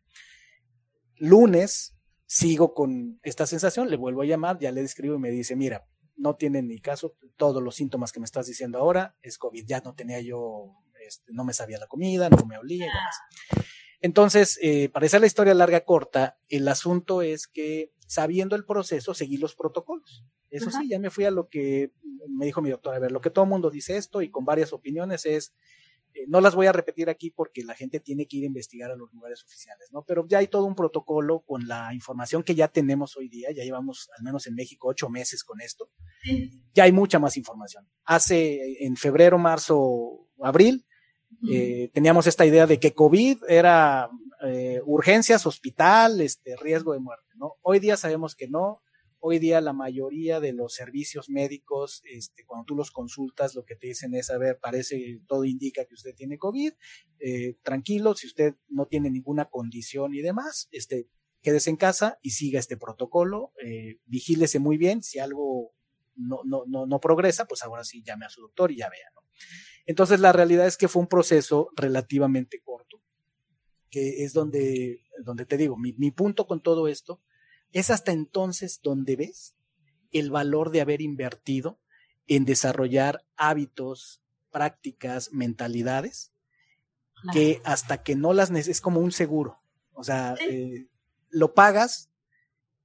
Lunes, sigo con esta sensación, le vuelvo a llamar, ya le describo y me dice, mira, no tiene ni caso, todos los síntomas que me estás diciendo ahora es COVID, ya no tenía yo, este, no me sabía la comida, no me olía y demás. Entonces, eh, para hacer la historia larga corta, el asunto es que sabiendo el proceso, seguí los protocolos. Eso sí, ya me fui a lo que me dijo mi doctor. A ver, lo que todo el mundo dice esto y con varias opiniones es, eh, no las voy a repetir aquí porque la gente tiene que ir a investigar a los lugares oficiales, ¿no? Pero ya hay todo un protocolo con la información que ya tenemos hoy día, ya llevamos al menos en México ocho meses con esto, ya hay mucha más información. Hace en febrero, marzo, abril, eh, teníamos esta idea de que COVID era eh, urgencias, hospital, este, riesgo de muerte, ¿no? Hoy día sabemos que no. Hoy día la mayoría de los servicios médicos, este, cuando tú los consultas, lo que te dicen es, a ver, parece, todo indica que usted tiene COVID, eh, tranquilo, si usted no tiene ninguna condición y demás, este, quédese en casa y siga este protocolo, eh, vigílese muy bien, si algo no, no, no, no progresa, pues ahora sí llame a su doctor y ya vea, ¿no? Entonces la realidad es que fue un proceso relativamente corto, que es donde, donde te digo, mi, mi punto con todo esto es hasta entonces donde ves el valor de haber invertido en desarrollar hábitos, prácticas, mentalidades, que hasta que no las es como un seguro. O sea, eh, lo pagas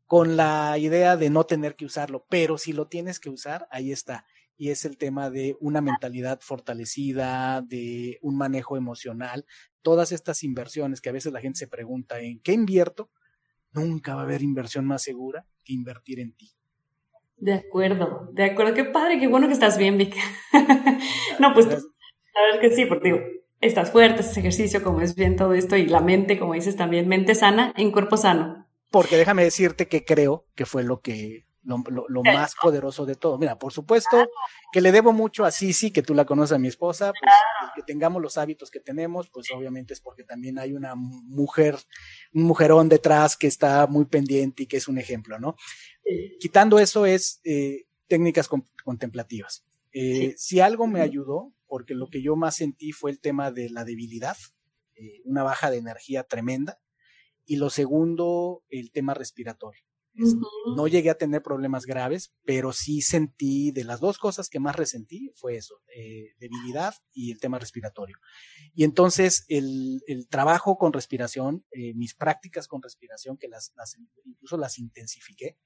con la idea de no tener que usarlo, pero si lo tienes que usar, ahí está y es el tema de una mentalidad fortalecida, de un manejo emocional, todas estas inversiones que a veces la gente se pregunta en qué invierto, nunca va a haber inversión más segura que invertir en ti. De acuerdo, de acuerdo, qué padre, qué bueno que estás bien, Vic. *laughs* no, pues a ver que sí, porque digo, estás fuerte, ese ejercicio, como es bien todo esto, y la mente, como dices también, mente sana en cuerpo sano. Porque déjame decirte que creo que fue lo que lo, más poderoso de todo. Mira, por supuesto que le debo mucho a Sisi, que tú la conoces a mi esposa, pues que tengamos los hábitos que tenemos, pues obviamente es porque también hay una mujer, un mujerón detrás que está muy pendiente y que es un ejemplo, ¿no? Quitando eso es eh, técnicas contemplativas. Eh, si algo me ayudó, porque lo que yo más sentí fue el tema de la debilidad, eh, una baja de energía tremenda, y lo segundo, el tema respiratorio. No llegué a tener problemas graves, pero sí sentí de las dos cosas que más resentí fue eso, eh, debilidad y el tema respiratorio. Y entonces el, trabajo con respiración, eh, mis prácticas con respiración, que las, incluso las intensifiqué.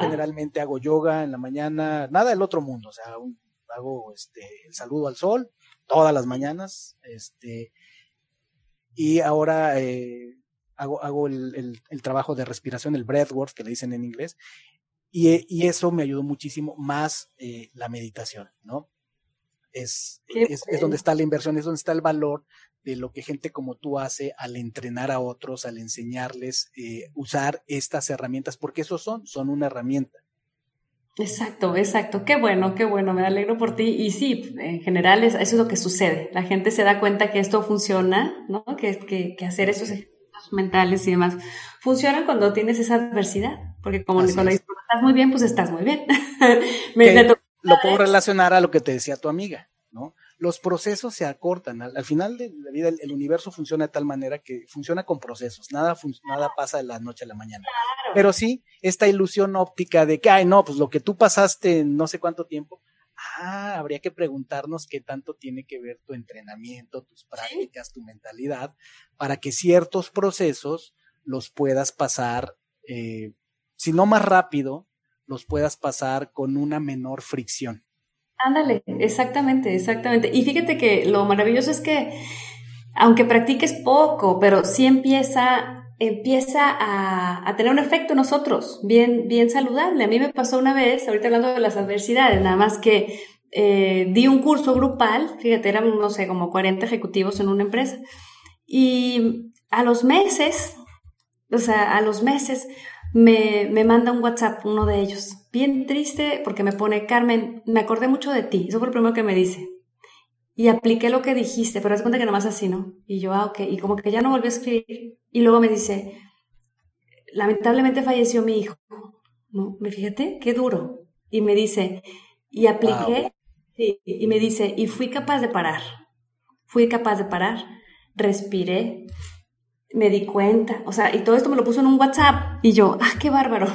generalmente hago yoga en la mañana, nada del otro mundo, o sea, hago este, el saludo al sol todas las mañanas, este, y ahora eh, hago, hago el, el, trabajo de respiración, el breathwork, que le dicen en inglés, y, y eso me ayudó muchísimo más eh, la meditación, ¿no? Es, es, es, donde está la inversión, es donde está el valor de lo que gente como tú hace al entrenar a otros, al enseñarles eh, usar estas herramientas, porque eso son, son una herramienta. Exacto, exacto. Qué bueno, qué bueno, me alegro por ti. Y sí, en general eso es lo que sucede. La gente se da cuenta que esto funciona, ¿no? Que, que, que hacer esos ejercicios mentales y demás funcionan cuando tienes esa adversidad. Porque como cuando estás muy bien, pues estás muy bien. *laughs* lo puedo relacionar a lo que te decía tu amiga, ¿no? los procesos se acortan. Al, final de la vida, el, universo funciona de tal manera que funciona con procesos. Nada, nada pasa de la noche a la mañana. Pero sí, esta ilusión óptica de que, ay, no, pues lo que tú pasaste en no sé cuánto tiempo, ah, habría que preguntarnos qué tanto tiene que ver tu entrenamiento, tus prácticas, tu mentalidad, para que ciertos procesos los puedas pasar, eh, si no más rápido, los puedas pasar con una menor fricción. Ándale, exactamente, exactamente. Y fíjate que lo maravilloso es que, aunque practiques poco, pero sí empieza, empieza a, tener un efecto en nosotros, bien, bien saludable. A mí me pasó una vez, ahorita hablando de las adversidades, nada más que eh, di un curso grupal, fíjate, eran, no sé, como 40 ejecutivos en una empresa. Y a los meses, o sea, a los meses, me, me, manda un WhatsApp uno de ellos, bien triste, porque me pone, Carmen, me acordé mucho de ti, eso fue lo primero que me dice. Y apliqué lo que dijiste, pero haz cuenta que nomás así, ¿no? Y yo, ah, ok, y como que ya no volví a escribir. Y luego me dice, lamentablemente falleció mi hijo. ¿No? Me fíjate, qué duro. Y me dice, y apliqué, y me dice, y fui capaz de parar. Fui capaz de parar, respiré, me di cuenta, o sea, y todo esto me lo puso en un WhatsApp y yo, ah, qué bárbaro.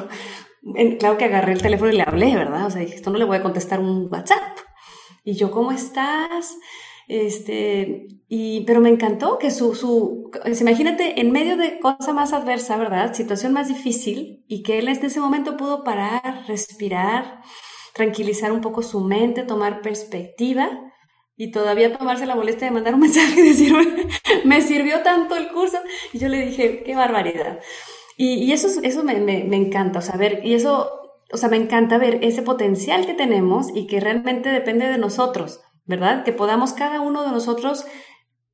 claro que agarré el teléfono y le hablé, ¿verdad? O sea, dije, esto no le voy a contestar un WhatsApp. Y yo, ¿cómo estás? Este, y, pero me encantó que su, su, imagínate, en medio de cosa más adversa, ¿verdad? Situación más difícil, y que él en ese momento pudo parar, respirar, tranquilizar un poco su mente, tomar perspectiva y todavía tomarse la molestia de mandar un *laughs* mensaje y decirme, me sirvió tanto el curso. Y yo le dije, qué barbaridad. Y, eso, eso me, me, encanta, o sea, ver, y eso, o sea, me encanta ver ese potencial que tenemos y que realmente depende de nosotros, ¿verdad? Que podamos cada uno de nosotros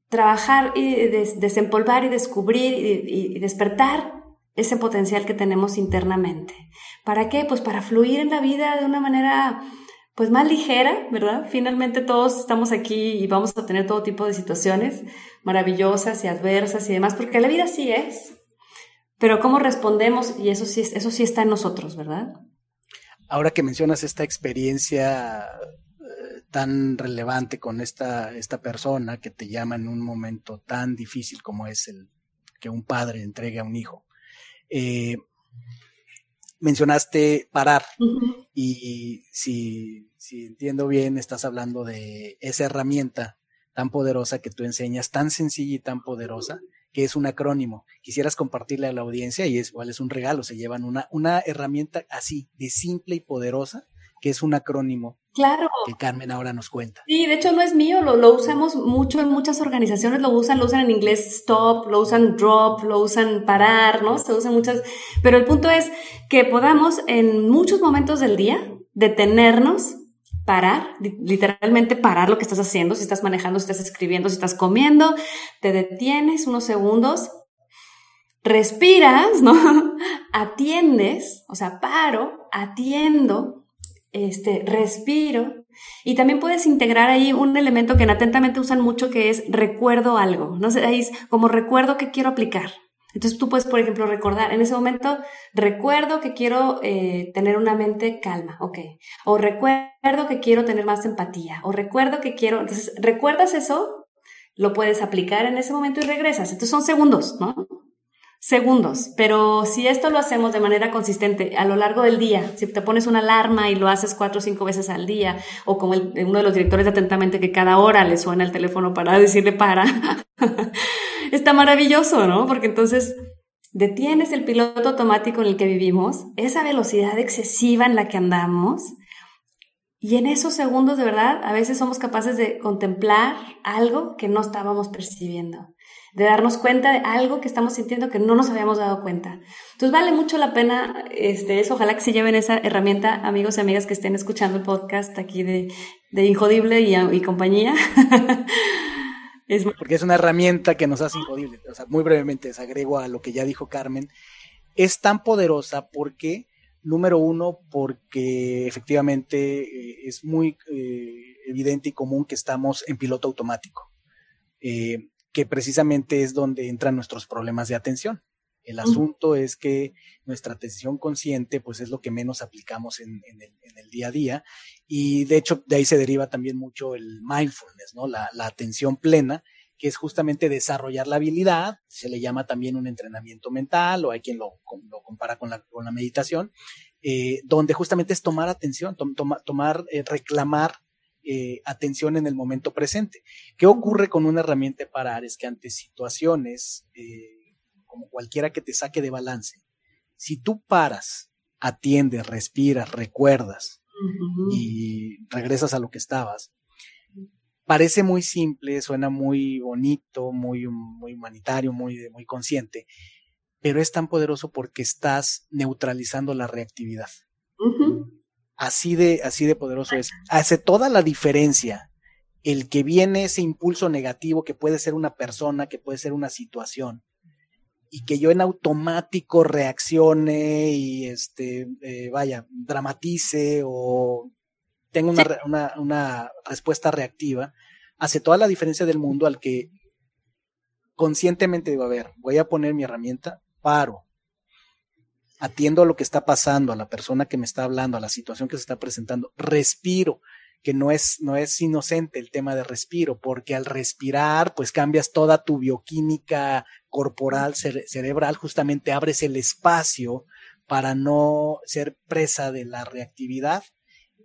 trabajar y desempolvar y descubrir y, despertar ese potencial que tenemos internamente. ¿Para qué? Pues para fluir en la vida de una manera pues más ligera, ¿verdad? Finalmente todos estamos aquí y vamos a tener todo tipo de situaciones maravillosas y adversas y demás, porque la vida sí es, pero cómo respondemos y eso sí, eso sí está en nosotros, ¿verdad? Ahora que mencionas esta experiencia eh, tan relevante con esta, esta persona que te llama en un momento tan difícil como es el que un padre entregue a un hijo, eh, mencionaste parar. Y si, si entiendo bien, estás hablando de esa herramienta tan poderosa que tú enseñas, tan sencilla y tan poderosa, que es un acrónimo. Quisieras compartirle a la audiencia y es igual es un regalo, se llevan una, una herramienta así, de simple y poderosa, que es un acrónimo Claro. Que Carmen ahora nos cuenta. Sí, de hecho no es mío, lo, lo, usamos mucho en muchas organizaciones, lo usan, lo usan en inglés stop, lo usan drop, lo usan parar, ¿no? Se usan muchas, pero el punto es que podamos en muchos momentos del día detenernos, parar, literalmente parar lo que estás haciendo, si estás manejando, si estás escribiendo, si estás comiendo, te detienes unos segundos, respiras, ¿no? *laughs* Atiendes, o sea, paro, atiendo este, respiro. Y también puedes integrar ahí un elemento que en atentamente usan mucho que es recuerdo algo. No como recuerdo que quiero aplicar. Entonces tú puedes, por ejemplo, recordar, en ese momento, recuerdo que quiero eh, tener una mente calma, ok. O recuerdo que quiero tener más empatía. O recuerdo que quiero, entonces, recuerdas eso, lo puedes aplicar en ese momento y regresas. Entonces son segundos, ¿no? Segundos, pero si esto lo hacemos de manera consistente a lo largo del día, si te pones una alarma y lo haces cuatro o cinco veces al día, o como uno de los directores atentamente que cada hora le suena el teléfono para decirle para, *laughs* está maravilloso, ¿no? Porque entonces detienes el piloto automático en el que vivimos, esa velocidad excesiva en la que andamos, y en esos segundos de verdad a veces somos capaces de contemplar algo que no estábamos percibiendo de darnos cuenta de algo que estamos sintiendo que no nos habíamos dado cuenta. Entonces vale mucho la pena este, eso. Ojalá que se lleven esa herramienta, amigos y amigas que estén escuchando el podcast aquí de, de Injodible y, compañía. *laughs* es... Porque es una herramienta que nos hace injodible. O sea, muy brevemente, desagrego a lo que ya dijo Carmen. Es tan poderosa porque Número uno, porque efectivamente eh, es muy eh, evidente y común que estamos en piloto automático, eh, que precisamente es donde entran nuestros problemas de atención. El asunto es que nuestra atención consciente, pues es lo que menos aplicamos en, el, día a día. Y de hecho, de ahí se deriva también mucho el mindfulness, ¿no? La, atención plena, que es justamente desarrollar la habilidad. Se le llama también un entrenamiento mental, o hay quien lo, compara con la, meditación, eh, donde justamente es tomar atención, tomar, eh, reclamar eh, atención en el momento presente. ¿Qué ocurre con una herramienta de parar? Es que ante situaciones como cualquiera que te saque de balance, si tú paras, atiendes, respiras, recuerdas y regresas a lo que estabas, parece muy simple, suena muy bonito, muy, muy humanitario, muy, muy consciente, pero es tan poderoso porque estás neutralizando la reactividad. Así de, así de poderoso es. Hace toda la diferencia el que viene ese impulso negativo que puede ser una persona, que puede ser una situación, y que yo en automático reaccione y este eh, vaya, dramatice o tenga una, una, respuesta reactiva, hace toda la diferencia del mundo al que conscientemente digo, a ver, voy a poner mi herramienta, paro, atiendo a lo que está pasando, a la persona que me está hablando, a la situación que se está presentando, respiro, que no es, no es inocente el tema de respiro, porque al respirar, pues cambias toda tu bioquímica corporal, cerebral, justamente abres el espacio para no ser presa de la reactividad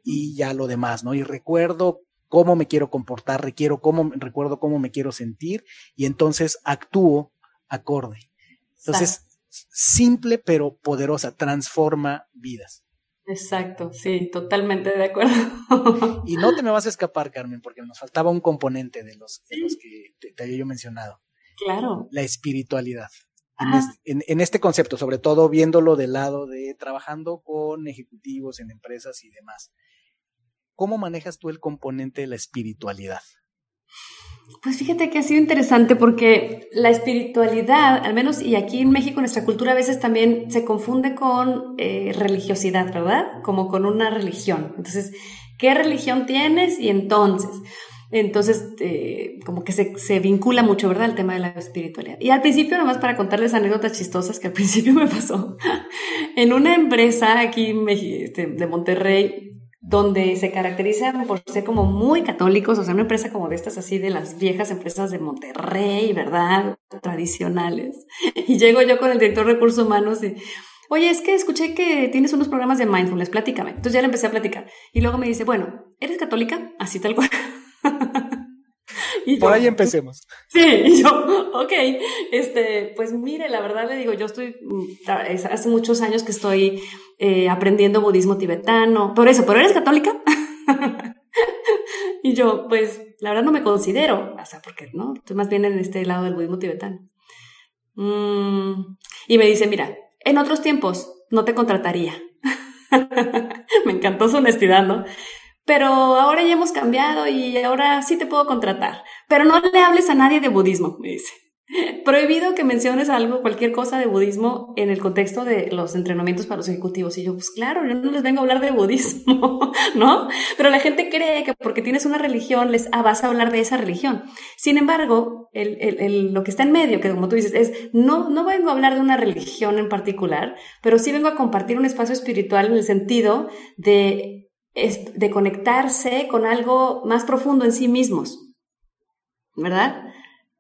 y ya lo demás, ¿no? Y recuerdo cómo me quiero comportar, requiero cómo, recuerdo cómo me quiero sentir y entonces actúo acorde. Entonces, simple pero poderosa, transforma vidas. Exacto, sí, totalmente de acuerdo. *laughs* y no te me vas a escapar, Carmen, porque nos faltaba un componente de los, de los que te, había yo mencionado. Claro. La espiritualidad. En, en, este concepto, sobre todo viéndolo del lado de trabajando con ejecutivos en empresas y demás. ¿Cómo manejas tú el componente de la espiritualidad? Pues fíjate que ha sido interesante porque la espiritualidad, al menos y aquí en México, nuestra cultura a veces también se confunde con eh, religiosidad, ¿verdad? Como con una religión. Entonces, ¿qué religión tienes? Y entonces, entonces, eh, como que se, vincula mucho, ¿verdad? El tema de la espiritualidad. Y al principio, nomás para contarles anécdotas chistosas que al *laughs* principio me pasó, en una empresa aquí este, de Monterrey, donde se caracterizan por ser como muy católicos, o sea, una empresa como de estas así de las viejas empresas de Monterrey, ¿verdad? Tradicionales. *laughs* Y llego yo con el director de recursos humanos y, oye, es que escuché que tienes unos programas de mindfulness, platícame. Entonces ya le empecé a platicar. Y luego me dice, bueno, ¿eres católica? Así tal cual. *laughs* *laughs* Por ahí empecemos. *laughs* Sí, y yo, ok, este, pues mire, la verdad le digo, yo estoy, hace muchos años que estoy eh, aprendiendo budismo tibetano, por eso, ¿pero eres católica? *laughs* y yo, pues, la verdad no me considero, o sea, porque, ¿no? Estoy más bien en este lado del budismo tibetano. Mm, y me dice, mira, en otros tiempos no te contrataría. me encantó su honestidad, ¿no? Pero ahora ya hemos cambiado y ahora sí te puedo contratar. Pero no le hables a nadie de budismo, me dice. *laughs* Prohibido que menciones algo, cualquier cosa de budismo en el contexto de los entrenamientos para los ejecutivos. Y yo, pues claro, yo no les vengo a hablar de budismo, *laughs* ¿no? Pero la gente cree que porque tienes una religión les ah, vas a hablar de esa religión. Sin embargo, lo que está en medio, que como tú dices, es no, no vengo a hablar de una religión en particular, pero sí vengo a compartir un espacio espiritual en el sentido de de conectarse con algo más profundo en sí mismos, ¿verdad?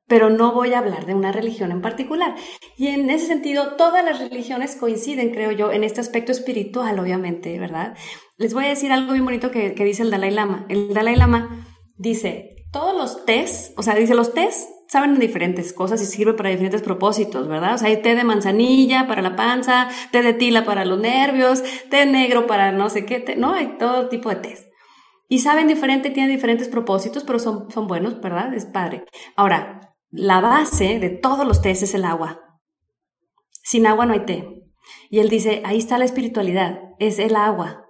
Pero no voy a hablar de una religión en particular. Y en ese sentido, todas las religiones coinciden, creo yo, en este aspecto espiritual, obviamente, ¿verdad? Les voy a decir algo bien bonito que, que dice el Dalai Lama. El Dalai Lama dice, todos los tés, o sea, dice, los tés saben diferentes cosas y sirven para diferentes propósitos, ¿verdad? O sea, hay té de manzanilla para la panza, té de tila para los nervios, té negro para no sé qué, no, hay todo tipo de tés. Y saben diferente, tienen diferentes propósitos, pero son, son buenos, ¿verdad? Es padre. Ahora, la base de todos los tés es el agua. Sin agua no hay té. Y él dice, ahí está la espiritualidad, es el agua.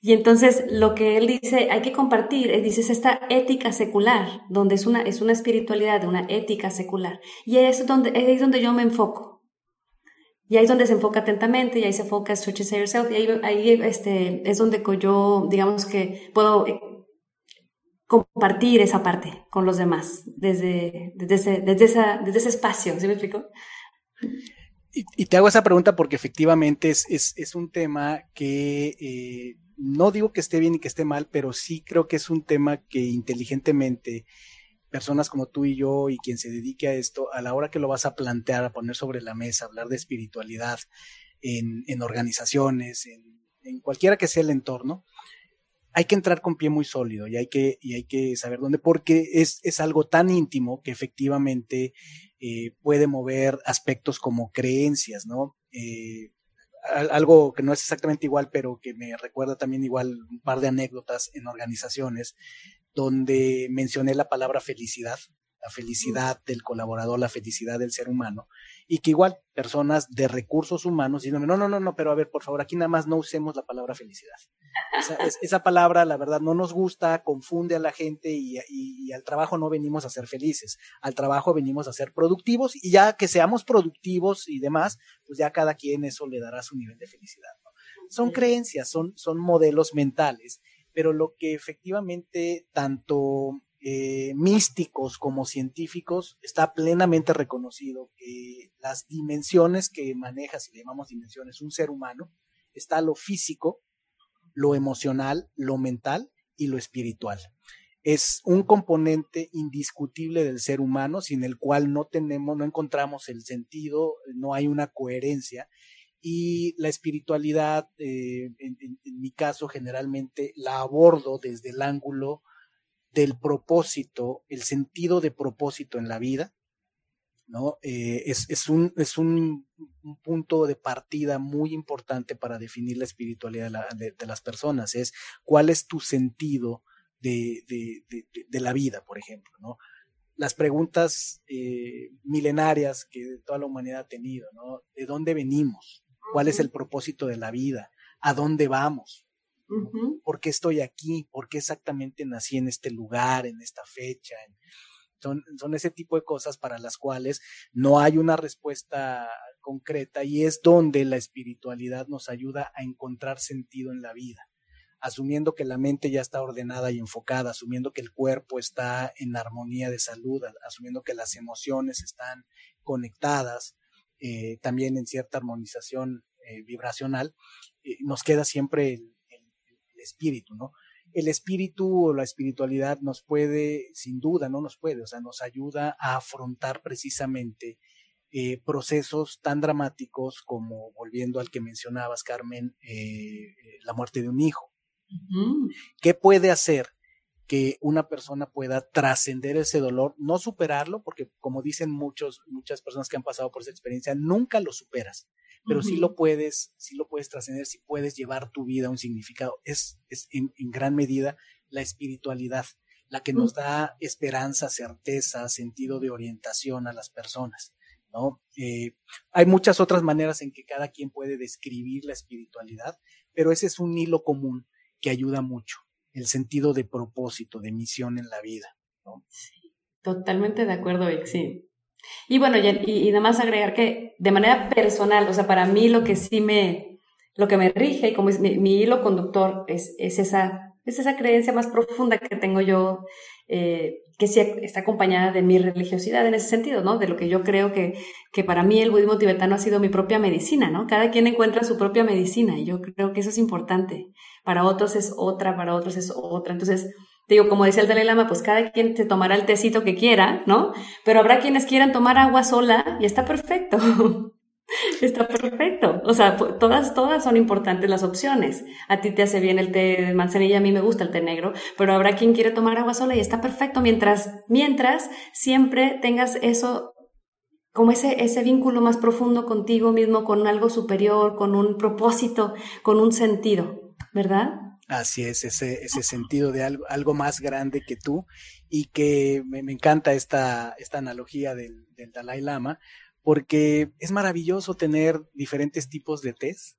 Y entonces lo que él dice, hay que compartir, él dice, es esta ética secular, donde es una, es una espiritualidad una ética secular. Y es donde, es donde yo me enfoco. Y ahí es donde se enfoca atentamente, y ahí se enfoca Stretch Yourself, y ahí, ahí este, es donde yo, digamos que puedo eh, compartir esa parte con los demás, desde, desde, ese, desde, esa, desde ese espacio, ¿sí me explico? Y, te hago esa pregunta porque efectivamente es, es, es un tema que eh, no digo que esté bien y que esté mal, pero sí creo que es un tema que inteligentemente personas como tú y yo y quien se dedique a esto, a la hora que lo vas a plantear, a poner sobre la mesa, hablar de espiritualidad en, en organizaciones, en, cualquiera que sea el entorno, hay que entrar con pie muy sólido y hay que, y hay que saber dónde, porque es, es algo tan íntimo que efectivamente eh, puede mover aspectos como creencias, ¿no? Eh, algo que no es exactamente igual, pero que me recuerda también igual un par de anécdotas en organizaciones donde mencioné la palabra felicidad, la felicidad del colaborador, la felicidad del ser humano, y que igual personas de recursos humanos dicen, no, no, no, no, pero a ver, por favor, aquí nada más no usemos la palabra felicidad. Esa, palabra, la verdad, no nos gusta, confunde a la gente y, y, al trabajo no venimos a ser felices, al trabajo venimos a ser productivos y ya que seamos productivos y demás, pues ya cada quien eso le dará su nivel de felicidad. Son creencias, son, son modelos mentales pero lo que efectivamente tanto eh, místicos como científicos está plenamente reconocido que las dimensiones que maneja, si le llamamos dimensiones, un ser humano, está lo físico, lo emocional, lo mental y lo espiritual. Es un componente indiscutible del ser humano sin el cual no tenemos, no encontramos el sentido, no hay una coherencia y la espiritualidad, eh, en, mi caso, generalmente la abordo desde el ángulo del propósito, el sentido de propósito en la vida, ¿no? Eh, es, un, es un, punto de partida muy importante para definir la espiritualidad de, las personas, es cuál es tu sentido de, de la vida, por ejemplo, ¿no? las preguntas eh, milenarias que toda la humanidad ha tenido, ¿no? ¿De dónde venimos? cuál es el propósito de la vida, a dónde vamos, por qué estoy aquí, por qué exactamente nací en este lugar, en esta fecha. Son, son ese tipo de cosas para las cuales no hay una respuesta concreta y es donde la espiritualidad nos ayuda a encontrar sentido en la vida. Asumiendo que la mente ya está ordenada y enfocada, asumiendo que el cuerpo está en armonía de salud, asumiendo que las emociones están conectadas, eh, también en cierta armonización eh, vibracional, eh, nos queda siempre el, espíritu, ¿no? El espíritu o la espiritualidad nos puede, sin duda, no nos puede, o sea, nos ayuda a afrontar precisamente procesos tan dramáticos como, volviendo al que mencionabas, Carmen, la muerte de un hijo. ¿Qué puede hacer que una persona pueda trascender ese dolor, no superarlo, porque como dicen muchos, muchas personas que han pasado por esa experiencia, nunca lo superas, pero sí lo puedes, sí lo puedes trascender, sí puedes llevar tu vida a un significado. Es, es en, gran medida la espiritualidad, la que nos da esperanza, certeza, sentido de orientación a las personas. ¿no? Eh, hay muchas otras maneras en que cada quien puede describir la espiritualidad, pero ese es un hilo común que ayuda mucho el sentido de propósito, de misión en la vida. Sí, totalmente de acuerdo, Vic, sí. Y bueno, y, y, nada más agregar que de manera personal, o sea, para mí lo que sí me, lo que me rige y como es mi, hilo conductor es, es, esa, es esa creencia más profunda que tengo yo eh, que sí está acompañada de mi religiosidad en ese sentido, ¿no? De lo que yo creo que, que para mí el budismo tibetano ha sido mi propia medicina, ¿no? Cada quien encuentra su propia medicina y yo creo que eso es importante. Para otros es otra, para otros es otra. Entonces, digo, como decía el Dalai Lama, pues cada quien se tomará el tecito que quiera, ¿no? Pero habrá quienes quieran tomar agua sola y está perfecto. *laughs* Está perfecto. O sea, todas, todas son importantes las opciones. A ti te hace bien el té de manzanilla, a mí me gusta el té negro, pero habrá quien quiere tomar agua sola y está perfecto mientras, mientras siempre tengas eso, como ese, ese vínculo más profundo contigo mismo, con algo superior, con un propósito, con un sentido, ¿verdad? Así es, ese, ese sentido de algo, algo más grande que tú y que me, encanta esta, esta analogía del, del Dalai Lama, porque es maravilloso tener diferentes tipos de test.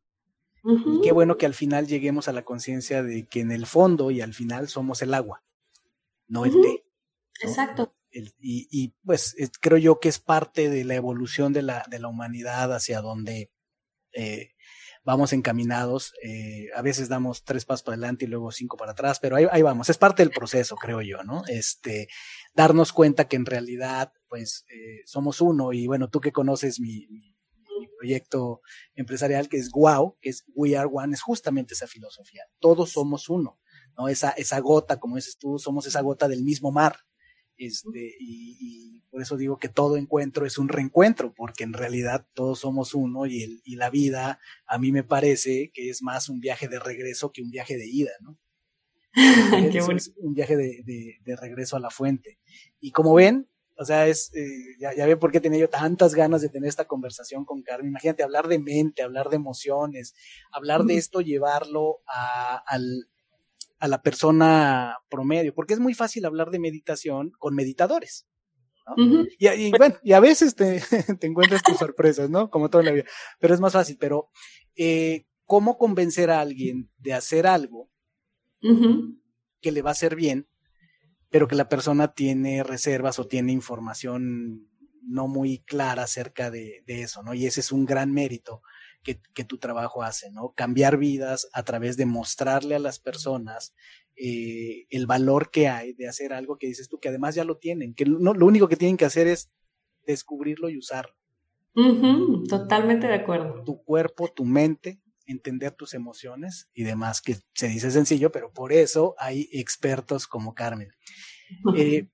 Y qué bueno que al final lleguemos a la conciencia de que en el fondo y al final somos el agua, no el té. Exacto. y, y, pues creo yo que es parte de la evolución de la, de la humanidad hacia donde eh, vamos encaminados, eh, a veces damos tres pasos para adelante y luego cinco para atrás, pero ahí, vamos, es parte del proceso, creo yo, ¿no? Este, darnos cuenta que en realidad, pues, eh, somos uno y bueno, tú que conoces mi, proyecto empresarial que es WOW, que es We Are One, es justamente esa filosofía, todos somos uno, ¿no? Esa, esa gota, como dices tú, somos esa gota del mismo mar, este, y, y, por eso digo que todo encuentro es un reencuentro, porque en realidad todos somos uno y, el, y la vida a mí me parece que es más un viaje de regreso que un viaje de ida, ¿no? *laughs* Qué bueno. es un viaje de, de, de, regreso a la fuente. Y como ven, o sea, es, eh, ya, ya ven por qué tenía yo tantas ganas de tener esta conversación con Carmen. Imagínate hablar de mente, hablar de emociones, hablar de esto, llevarlo a, al, a la persona promedio, porque es muy fácil hablar de meditación con meditadores. ¿no? Uh -huh. y, y, bueno, y a veces te, *laughs* te, encuentras tus sorpresas, ¿no? Como toda la vida, pero es más fácil, pero eh, ¿cómo convencer a alguien de hacer algo uh -huh. que le va a hacer bien, pero que la persona tiene reservas o tiene información no muy clara acerca de, de eso, ¿no? Y ese es un gran mérito que, que, tu trabajo hace, ¿no? Cambiar vidas a través de mostrarle a las personas eh, el valor que hay de hacer algo que dices tú, que además ya lo tienen, que no, lo único que tienen que hacer es descubrirlo y usarlo. Uh -huh, totalmente de acuerdo. Tu cuerpo, tu mente, entender tus emociones y demás, que se dice sencillo, pero por eso hay expertos como Carmen. *laughs* Eh,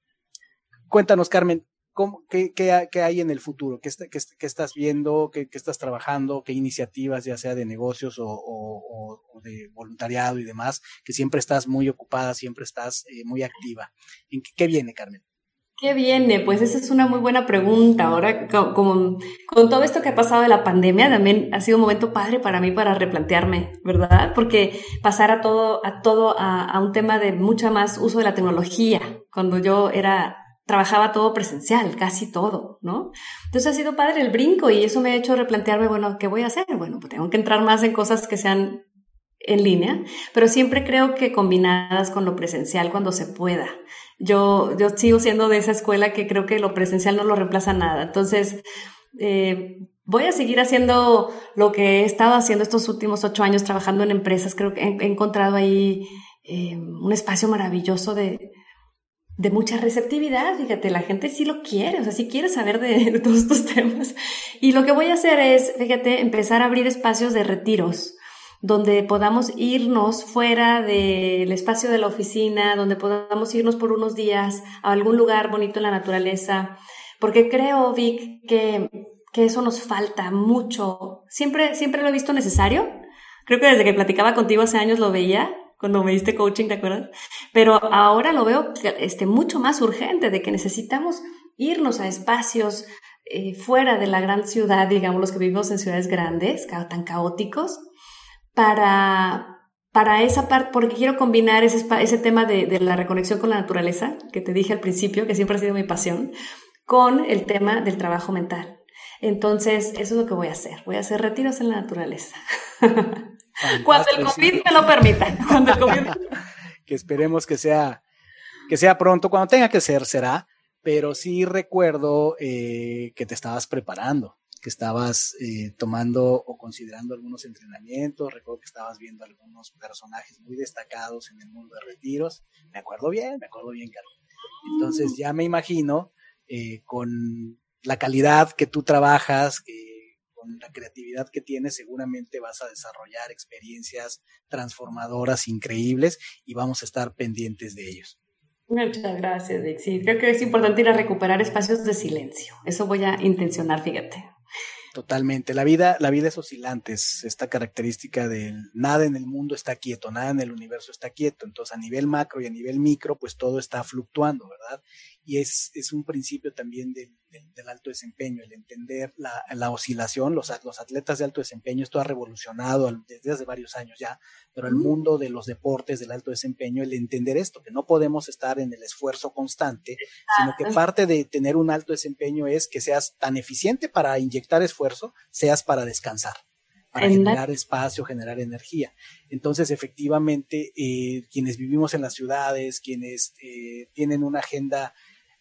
cuéntanos, Carmen, ¿Cómo, qué, qué, qué, hay en el futuro? ¿Qué, qué, qué estás viendo? ¿Qué, estás trabajando? ¿Qué iniciativas, ya sea de negocios o, o, o, de voluntariado y demás, que siempre estás muy ocupada, siempre estás eh, muy activa? ¿En qué, viene, Carmen? ¿Qué viene? Pues esa es una muy buena pregunta. Ahora, con, con todo esto que ha pasado de la pandemia, también ha sido un momento padre para mí para replantearme, ¿verdad? Porque pasar a todo, a todo, a, a un tema de mucha más uso de la tecnología, cuando yo era trabajaba todo presencial, casi todo, ¿no? Entonces ha sido padre el brinco y eso me ha hecho replantearme, bueno, ¿qué voy a hacer? Bueno, pues tengo que entrar más en cosas que sean en línea, pero siempre creo que combinadas con lo presencial cuando se pueda. Yo, yo sigo siendo de esa escuela que creo que lo presencial no lo reemplaza nada. Entonces, eh, voy a seguir haciendo lo que he estado haciendo estos últimos ocho años trabajando en empresas. Creo que he, encontrado ahí eh, un espacio maravilloso de, de mucha receptividad, fíjate, la gente sí lo quiere, o sea, sí quiere saber de, todos estos temas. Y lo que voy a hacer es, fíjate, empezar a abrir espacios de retiros, donde podamos irnos fuera del espacio de la oficina, donde podamos irnos por unos días a algún lugar bonito en la naturaleza, porque creo, Vic, que, que eso nos falta mucho. Siempre, siempre lo he visto necesario. Creo que desde que platicaba contigo hace años lo veía, cuando me diste coaching, ¿te acuerdas? Pero ahora lo veo este, mucho más urgente, de que necesitamos irnos a espacios eh, fuera de la gran ciudad, digamos, los que vivimos en ciudades grandes, tan caóticos, para, para esa parte, porque quiero combinar ese, ese tema de, de la reconexión con la naturaleza, que te dije al principio, que siempre ha sido mi pasión, con el tema del trabajo mental. Entonces, eso es lo que voy a hacer. Voy a hacer retiros en la naturaleza. *laughs* Cuando el COVID me lo permita. *laughs* Cuando el COVID... que esperemos que sea, que sea pronto. Cuando tenga que ser, será. Pero sí recuerdo eh, que te estabas preparando, que estabas eh, tomando o considerando algunos entrenamientos. Recuerdo que estabas viendo algunos personajes muy destacados en el mundo de retiros. Me acuerdo bien, me acuerdo bien, Carlos. Entonces ya me imagino eh, con la calidad que tú trabajas, que con la creatividad que tienes, seguramente vas a desarrollar experiencias transformadoras increíbles y vamos a estar pendientes de ellos. Muchas gracias, Dixie. Creo que es importante ir a recuperar espacios de silencio. Eso voy a intencionar, fíjate. Totalmente. La vida, la vida es oscilante, es esta característica de nada en el mundo está quieto, nada en el universo está quieto. Entonces, a nivel macro y a nivel micro, pues todo está fluctuando, ¿verdad? Y es, es un principio también del, del, del alto desempeño, el entender la, la oscilación. Los, los, atletas de alto desempeño, esto ha revolucionado desde hace varios años ya, pero el mundo de los deportes del alto desempeño, el entender esto, que no podemos estar en el esfuerzo constante, sino que parte de tener un alto desempeño es que seas tan eficiente para inyectar esfuerzo, seas para descansar para generar espacio, generar energía. Entonces, efectivamente, eh, quienes vivimos en las ciudades, quienes eh, tienen una agenda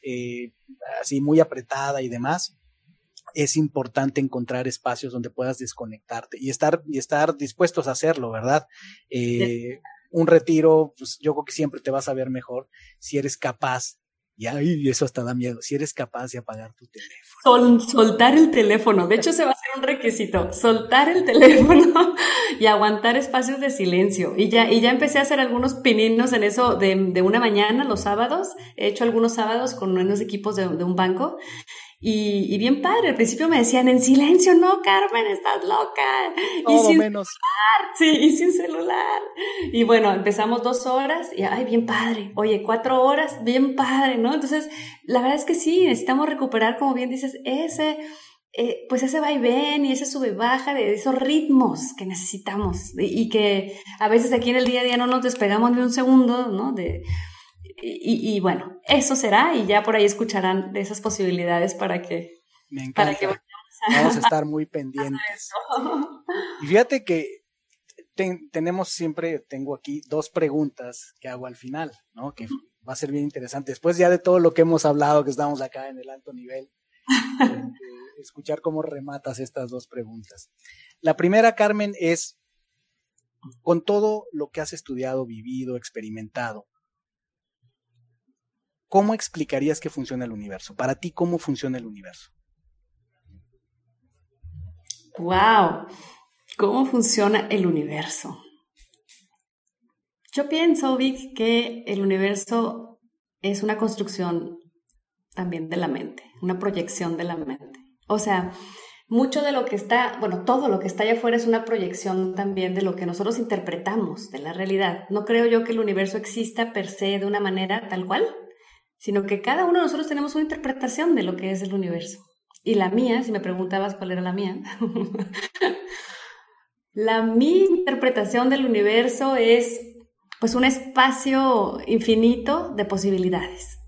eh, así muy apretada y demás, es importante encontrar espacios donde puedas desconectarte y estar, y estar dispuestos a hacerlo, ¿verdad? Eh, un retiro, pues yo creo que siempre te vas a ver mejor si eres capaz y, eso hasta da miedo. Si eres capaz de apagar tu teléfono. soltar el teléfono. De hecho, se va a hacer un requisito. Soltar el teléfono *laughs* y aguantar espacios de silencio. Y ya, y ya empecé a hacer algunos pininos en eso de, de una mañana, los sábados. He hecho algunos sábados con unos equipos de un banco. Y, bien padre, al principio me decían en silencio, no, Carmen, estás loca. Todo y sin menos. Celular, sí, y sin celular. Y bueno, empezamos dos horas y, ay, bien padre. Oye, cuatro horas, bien padre, ¿no? Entonces, la verdad es que sí, necesitamos recuperar, como bien dices, ese, eh, pues ese vaivén y ese sube baja de esos ritmos que necesitamos y, y, que a veces aquí en el día a día no nos despegamos ni un segundo, ¿no? De, y, bueno, eso será y ya por ahí escucharán de esas posibilidades para que... Me encanta. Vamos a estar *laughs* muy pendientes. Y fíjate que tenemos siempre, tengo aquí dos preguntas que hago al final, ¿no? Que va a ser bien interesante. Después ya de todo lo que hemos hablado, que estamos acá en el alto nivel, eh, *laughs* escuchar cómo rematas estas dos preguntas. La primera, Carmen, es, con todo lo que has estudiado, vivido, experimentado, ¿cómo explicarías que funciona el universo? Para ti, ¿cómo funciona el universo? Wow, ¿cómo funciona el universo? Yo pienso, Vic, que el universo es una construcción también de la mente, una proyección de la mente. O sea, mucho de lo que está, bueno, todo lo que está allá afuera es una proyección también de lo que nosotros interpretamos de la realidad. No creo yo que el universo exista per se de una manera tal cual, sino que cada uno de nosotros tenemos una interpretación de lo que es el universo. Y la mía, si me preguntabas cuál era la mía, *laughs* la mi interpretación del universo es pues un espacio infinito de posibilidades,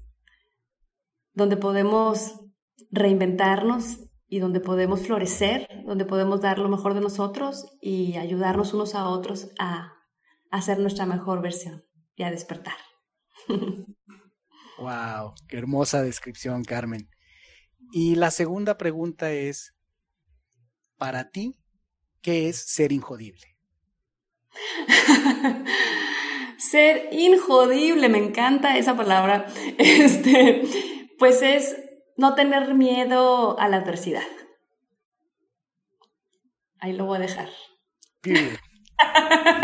donde podemos reinventarnos y donde podemos florecer, donde podemos dar lo mejor de nosotros y ayudarnos unos a otros a, hacer nuestra mejor versión y a despertar. *laughs* Wow, qué hermosa descripción, Carmen. Y la segunda pregunta es, para ti, ¿qué es ser injodible? *laughs* ser injodible, me encanta esa palabra. *laughs* Este, pues es no tener miedo a la adversidad. Ahí lo voy a dejar.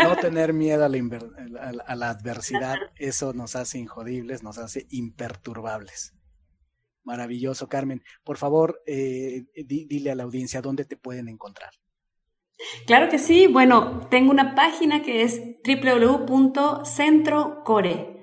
No tener miedo a la, adversidad, eso nos hace injodibles, nos hace imperturbables. Maravilloso, Carmen. Por favor, eh, dile a la audiencia dónde te pueden encontrar. Claro que sí. Bueno, tengo una página que es www.centrocore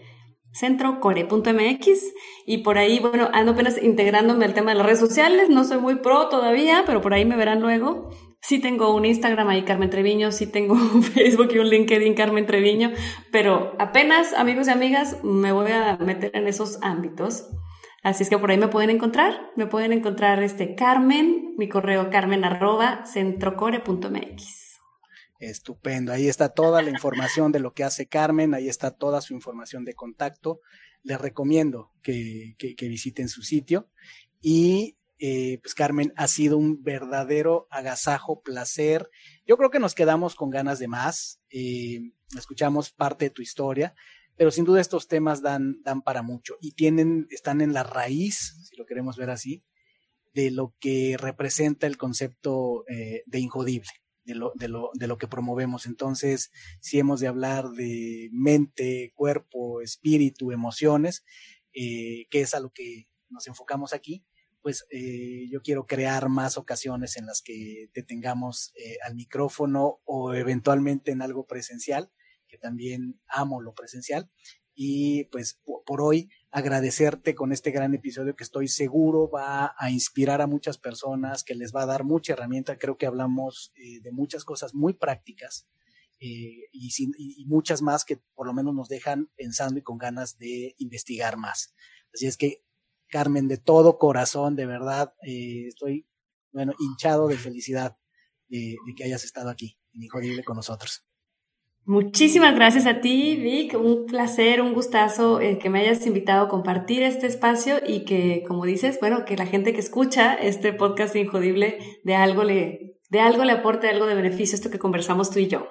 centrocore.mx y por ahí, bueno, ando apenas integrándome al tema de las redes sociales, no soy muy pro todavía, pero por ahí me verán luego. Sí tengo un Instagram ahí, Carmen Treviño, sí tengo *laughs* un Facebook y un LinkedIn, Carmen Treviño, pero apenas, amigos y amigas, me voy a meter en esos ámbitos. Así es que por ahí me pueden encontrar, me pueden encontrar este Carmen, mi correo carmen arroba centrocore.mx. Estupendo, ahí está toda la información de lo que hace Carmen, ahí está toda su información de contacto. Les recomiendo que, que visiten su sitio y eh, pues Carmen, ha sido un verdadero agasajo, placer. Yo creo que nos quedamos con ganas de más. Eh, escuchamos parte de tu historia, pero sin duda estos temas dan, dan para mucho y tienen, están en la raíz, si lo queremos ver así, de lo que representa el concepto eh, de injodible. De lo, de, lo, de lo que promovemos. Entonces, si hemos de hablar de mente, cuerpo, espíritu, emociones, que es a lo que nos enfocamos aquí, pues eh, yo quiero crear más ocasiones en las que te tengamos eh, al micrófono o eventualmente en algo presencial, que también amo lo presencial. Y pues por, hoy agradecerte con este gran episodio que estoy seguro va a inspirar a muchas personas, que les va a dar mucha herramienta. Creo que hablamos eh, de muchas cosas muy prácticas y, y muchas más que por lo menos nos dejan pensando y con ganas de investigar más. Así es que Carmen, de todo corazón, de verdad, eh, estoy, bueno, hinchado de felicidad de, que hayas estado aquí, en con nosotros. Muchísimas gracias a ti, Vic. Un placer, un gustazo eh, que me hayas invitado a compartir este espacio y que, como dices, bueno, que la gente que escucha este podcast Injodible de algo le, de algo le aporte algo de beneficio esto que conversamos tú y yo.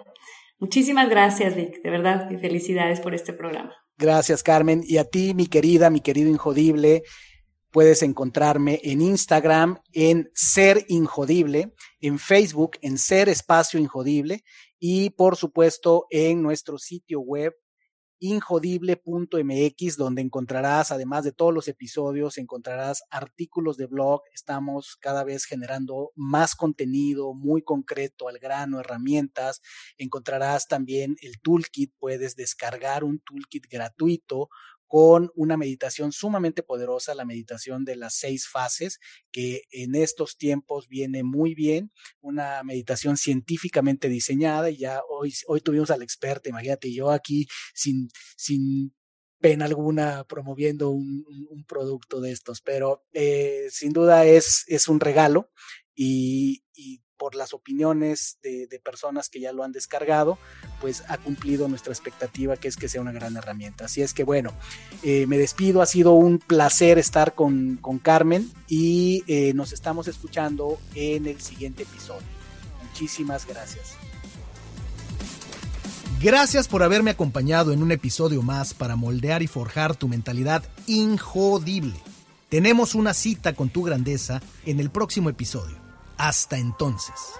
Muchísimas gracias, Vic, de verdad, y felicidades por este programa. Gracias, Carmen. Y a ti, mi querida, mi querido Injodible, puedes encontrarme en Instagram en Ser Injodible, en Facebook en Ser Espacio Injodible y por supuesto en nuestro sitio web injodible.mx, donde encontrarás, además de todos los episodios, encontrarás artículos de blog. Estamos cada vez generando más contenido muy concreto, al grano, herramientas. Encontrarás también el toolkit, puedes descargar un toolkit gratuito con una meditación sumamente poderosa, la meditación de las seis fases, que en estos tiempos viene muy bien, una meditación científicamente diseñada y ya hoy, hoy tuvimos al experto, imagínate, yo aquí sin, sin pena alguna promoviendo un, producto de estos, pero eh, sin duda es, es un regalo y por las opiniones de, personas que ya lo han descargado, pues ha cumplido nuestra expectativa, que es que sea una gran herramienta. Así es que bueno, eh, me despido, ha sido un placer estar con, Carmen y eh, nos estamos escuchando en el siguiente episodio. Muchísimas gracias. Gracias por haberme acompañado en un episodio más para moldear y forjar tu mentalidad injodible. Tenemos una cita con tu grandeza en el próximo episodio. Hasta entonces.